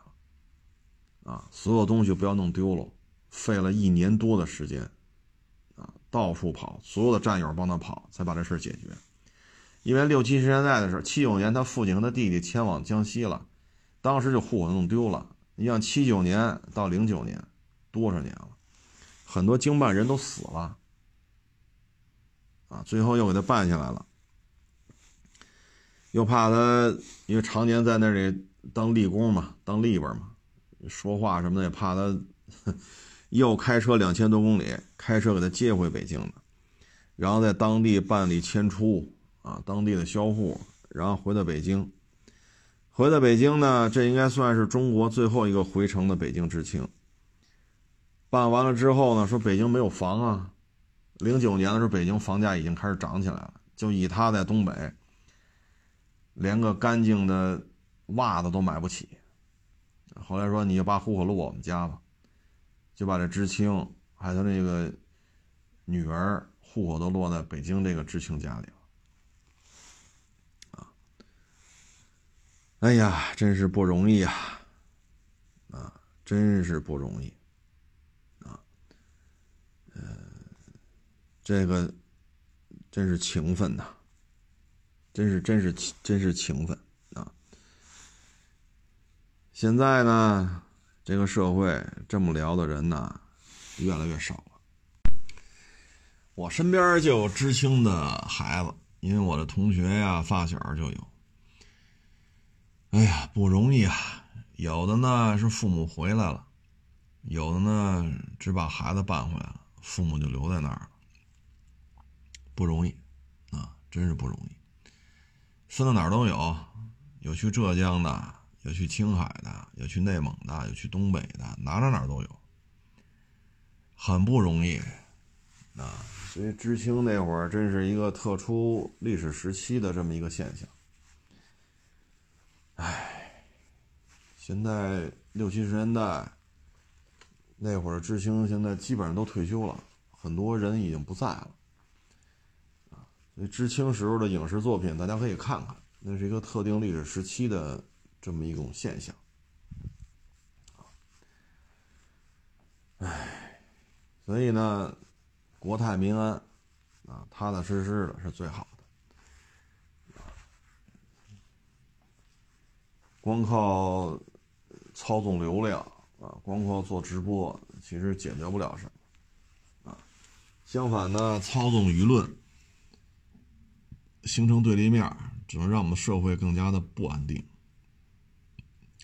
Speaker 1: 了，啊，所有东西不要弄丢了。费了一年多的时间，到处跑，所有的战友帮他跑，才把这事解决。因为六七十年代的事七九年他父亲和他弟弟迁往江西了，当时就户口弄丢了。你像七九年到零九年，多少年了？很多经办人都死了。啊，最后又给他办下来了，又怕他，因为常年在那里当力工嘛，当力边嘛，说话什么的也怕他，又开车两千多公里，开车给他接回北京的，然后在当地办理迁出啊，当地的销户，然后回到北京，回到北京呢，这应该算是中国最后一个回城的北京知青。办完了之后呢，说北京没有房啊。零九年的时候，北京房价已经开始涨起来了。就以他在东北，连个干净的袜子都买不起。后来说，你就把户口落我们家吧，就把这知青还有他那个女儿户口都落在北京这个知青家里了。啊，哎呀，真是不容易啊！啊，真是不容易。这个真是情分呐，真是真是真是情分啊！现在呢，这个社会这么聊的人呢，越来越少了。我身边就有知青的孩子，因为我的同学呀、发小就有。哎呀，不容易啊！有的呢是父母回来了，有的呢只把孩子办回来了，父母就留在那儿了。不容易，啊，真是不容易。分到哪儿都有，有去浙江的，有去青海的，有去内蒙的，有去东北的，哪哪哪都有，很不容易，啊。所以知青那会儿真是一个特殊历史时期的这么一个现象。唉，现在六七十年代那会儿知青，现在基本上都退休了，很多人已经不在了。所以知青时候的影视作品，大家可以看看，那是一个特定历史时期的这么一种现象。唉，所以呢，国泰民安，啊，踏踏实实的是最好的。光靠操纵流量啊，光靠做直播，其实解决不了什么。啊，相反呢，操纵舆论，形成对立面，只能让我们社会更加的不安定，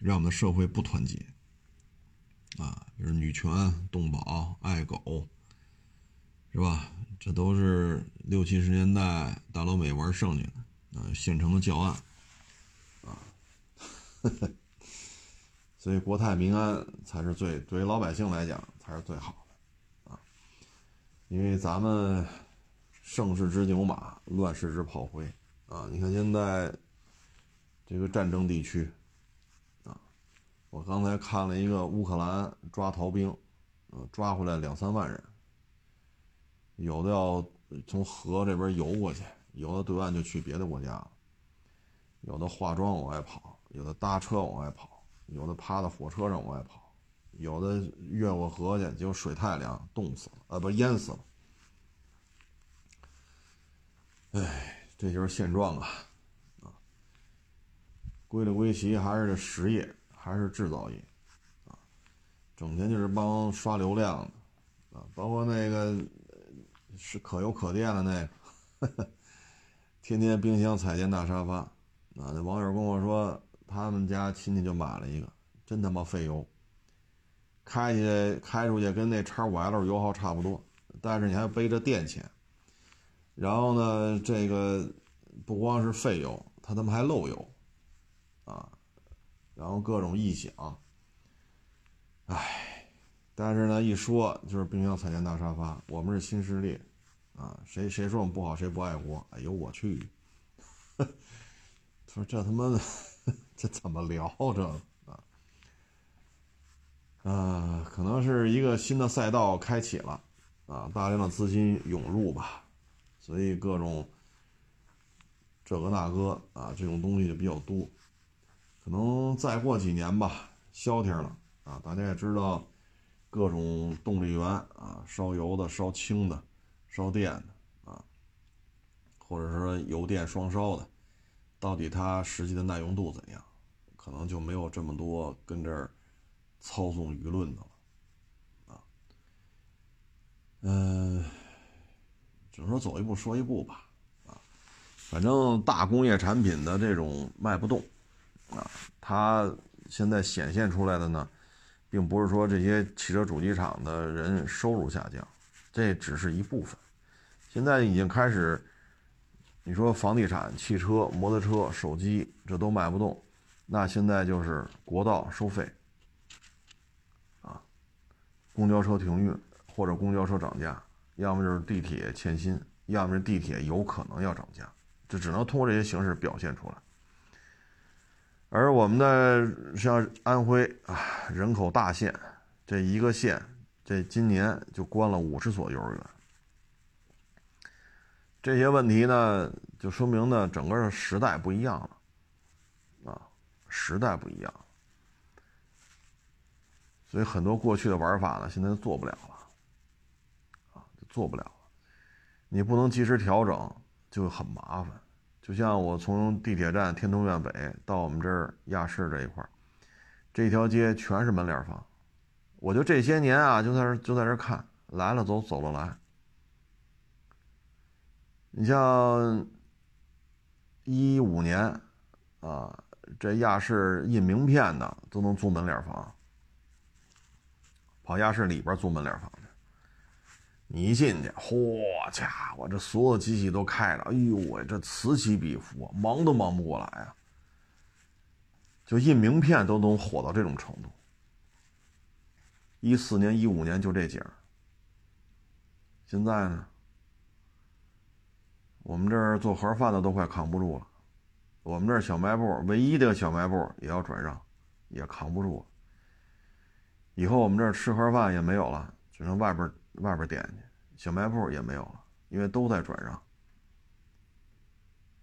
Speaker 1: 让我们的社会不团结。啊，就是女权、动保、爱狗，是吧？这都是六七十年代大老美玩剩下的啊，现成的教案啊。*laughs* 所以国泰民安才是最对于老百姓来讲才是最好的啊，因为咱们盛世之牛马，乱世之炮灰啊！你看现在这个战争地区，我刚才看了一个乌克兰抓逃兵，呃，抓回来两三万人。有的要从河这边游过去，有的对岸就去别的国家了，有的化妆往外跑，有的搭车往外跑，有的趴在火车上往外跑，有的越过河去，结果水太凉，冻死了，啊，不淹死了。哎，这就是现状啊，啊，归了归齐，还是这实业，还是制造业，啊，整天就是帮刷流量的，啊，包括那个。是可油可电的那个，*laughs* 天天冰箱彩电大沙发，啊，那网友跟我说，他们家亲戚就买了一个，真他妈费油，开去开出去跟那叉五 L 油耗差不多，但是你还背着电钱，然后呢，这个不光是费油，他他妈还漏油，然后各种异响，唉。但是呢，一说就是冰箱、彩电、大沙发，我们是新势力，啊，谁谁说我们不好，谁不爱国？哎呦我去！*laughs* 他说这他妈的，这怎么聊这啊？啊，可能是一个新的赛道开启了，啊，大量的资金涌入吧，所以各种这个那个啊，这种东西就比较多。可能再过几年吧，消停了啊，大家也知道。各种动力源啊，烧油的、烧氢的、烧电的啊，或者说油电双烧的，到底它实际的耐用度怎样？可能就没有这么多跟这儿操纵舆论的了啊。嗯，只能说走一步说一步吧啊。反正大工业产品的这种卖不动啊，它现在显现出来的呢。并不是说这些汽车主机厂的人收入下降，这只是一部分。现在已经开始，你说房地产、汽车、摩托车、手机这都卖不动，那现在就是国道收费，啊，公交车停运或者公交车涨价，要么就是地铁欠薪，要么是地铁有可能要涨价，这只能通过这些形式表现出来。而我们的像安徽啊，人口大县，这一个县，这今年就关了五十所幼儿园。这些问题呢，就说明呢，整个的时代不一样了，啊，时代不一样，所以很多过去的玩法呢，现在做不了了，啊，做不了了，你不能及时调整，就很麻烦。就像我从地铁站天通苑北到我们这儿亚市这一块儿，这条街全是门脸房，我就这些年啊，就在这就在这看来了走走了来。你像一五年啊，这亚市印名片的都能租门脸房，跑亚市里边租门脸房。你一进去，嚯家伙，这所有机器都开着，哎呦喂，这此起彼伏，忙都忙不过来啊！就印名片都能火到这种程度。一四年、一五年就这景现在呢，我们这儿做盒饭的都快扛不住了，我们这小卖部唯一的小卖部也要转让，也扛不住。以后我们这儿吃盒饭也没有了，只能外边。外边点去，小卖部也没有了，因为都在转让。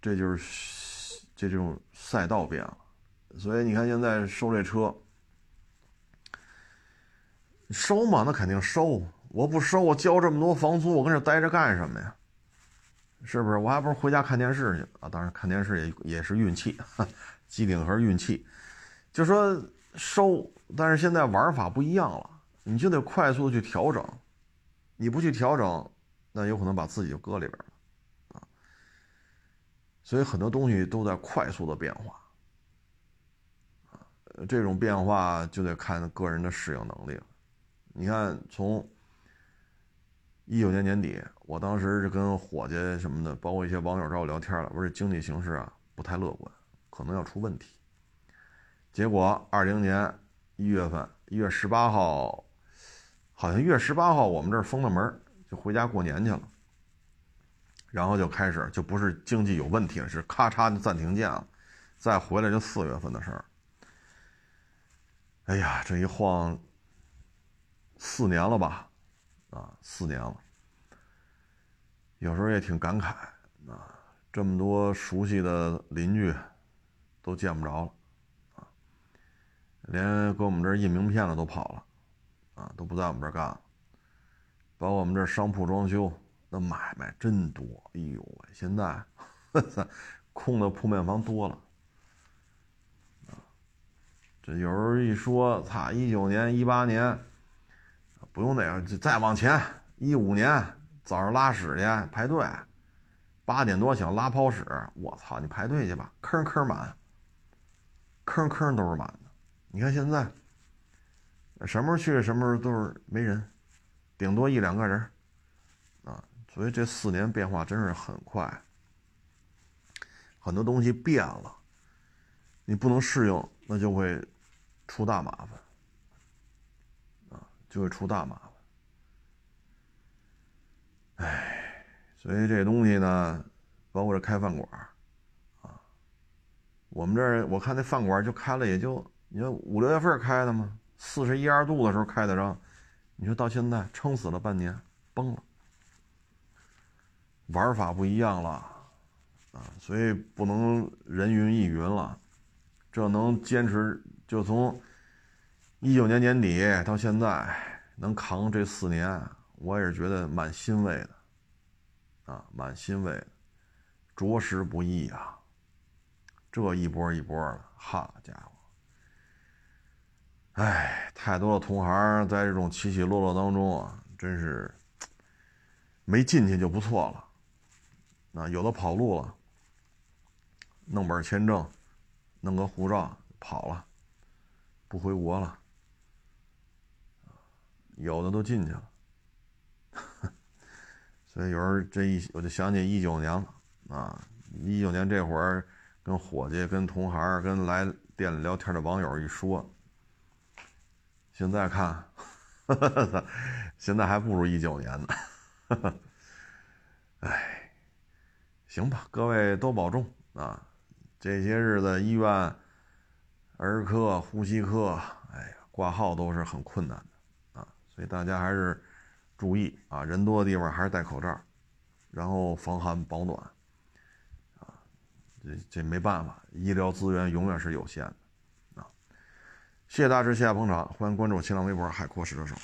Speaker 1: 这就是这这种赛道变了，所以你看现在收这车，收嘛，那肯定收。我不收，我交这么多房租，我跟这待着干什么呀？是不是？我还不如回家看电视去啊！当然，看电视也也是运气，*laughs* 机顶盒运气。就说收，但是现在玩法不一样了，你就得快速的去调整。你不去调整，那有可能把自己就搁里边了啊。所以很多东西都在快速的变化啊，这种变化就得看个人的适应能力了。你看，从一九年年底，我当时是跟伙计什么的，包括一些网友找我聊天了，不是经济形势啊不太乐观，可能要出问题。结果二零年一月份，一月十八号，好像一月十八号我们这儿封了门，就回家过年去了。然后就开始就不是经济有问题了，是咔嚓就暂停键了，再回来就四月份的事儿。哎呀，这一晃。四年了吧，啊，四年了。有时候也挺感慨啊，这么多熟悉的邻居都见不着了，啊，连搁我们这儿印名片的都跑了，啊，都不在我们这儿干了。包括我们这商铺装修，那买卖真多，哎呦喂，现在 *laughs* 空的铺面房多了，啊，这有时候一说，擦，一九年、一八年。不用那样，就再往前，一五年早上拉屎去排队，八点多想拉泡屎，我操，你排队去吧，坑坑满，坑坑都是满的。你看现在，什么时候去，什么时候都是没人，顶多一两个人，啊，所以这四年变化真是很快，很多东西变了，你不能适应，那就会出大麻烦。啊就会出大麻烦，哎，所以这东西呢，包括这开饭馆啊，我们这儿我看那饭馆就开了，也就你说五六月份开的嘛，四十一二度的时候开的张，你说到现在撑死了半年，崩了，玩法不一样了啊，所以不能人云亦云了，这能坚持就从。一九年年底到现在能扛这四年，我也是觉得蛮欣慰的，啊，蛮欣慰的，着实不易啊。这一波一波的，好家伙，哎，太多的同行在这种起起落落当中啊，真是没进去就不错了。啊，有的跑路了，弄本签证，弄个护照跑了，不回国了。有的都进去了，*laughs* 所以有时候这一我就想起一九年了啊！一九年这会儿，跟伙计、跟同行、跟来店里聊天的网友一说，现在看，现在还不如一九年呢。哎，行吧，各位都保重啊！这些日子医院儿科、呼吸科，哎呀，挂号都是很困难的啊。所以大家还是注意啊，人多的地方还是戴口罩，然后防寒保暖啊。这这没办法，医疗资源永远是有限的。谢谢大师，谢谢捧场，欢迎关注新浪微博“海阔试车手”。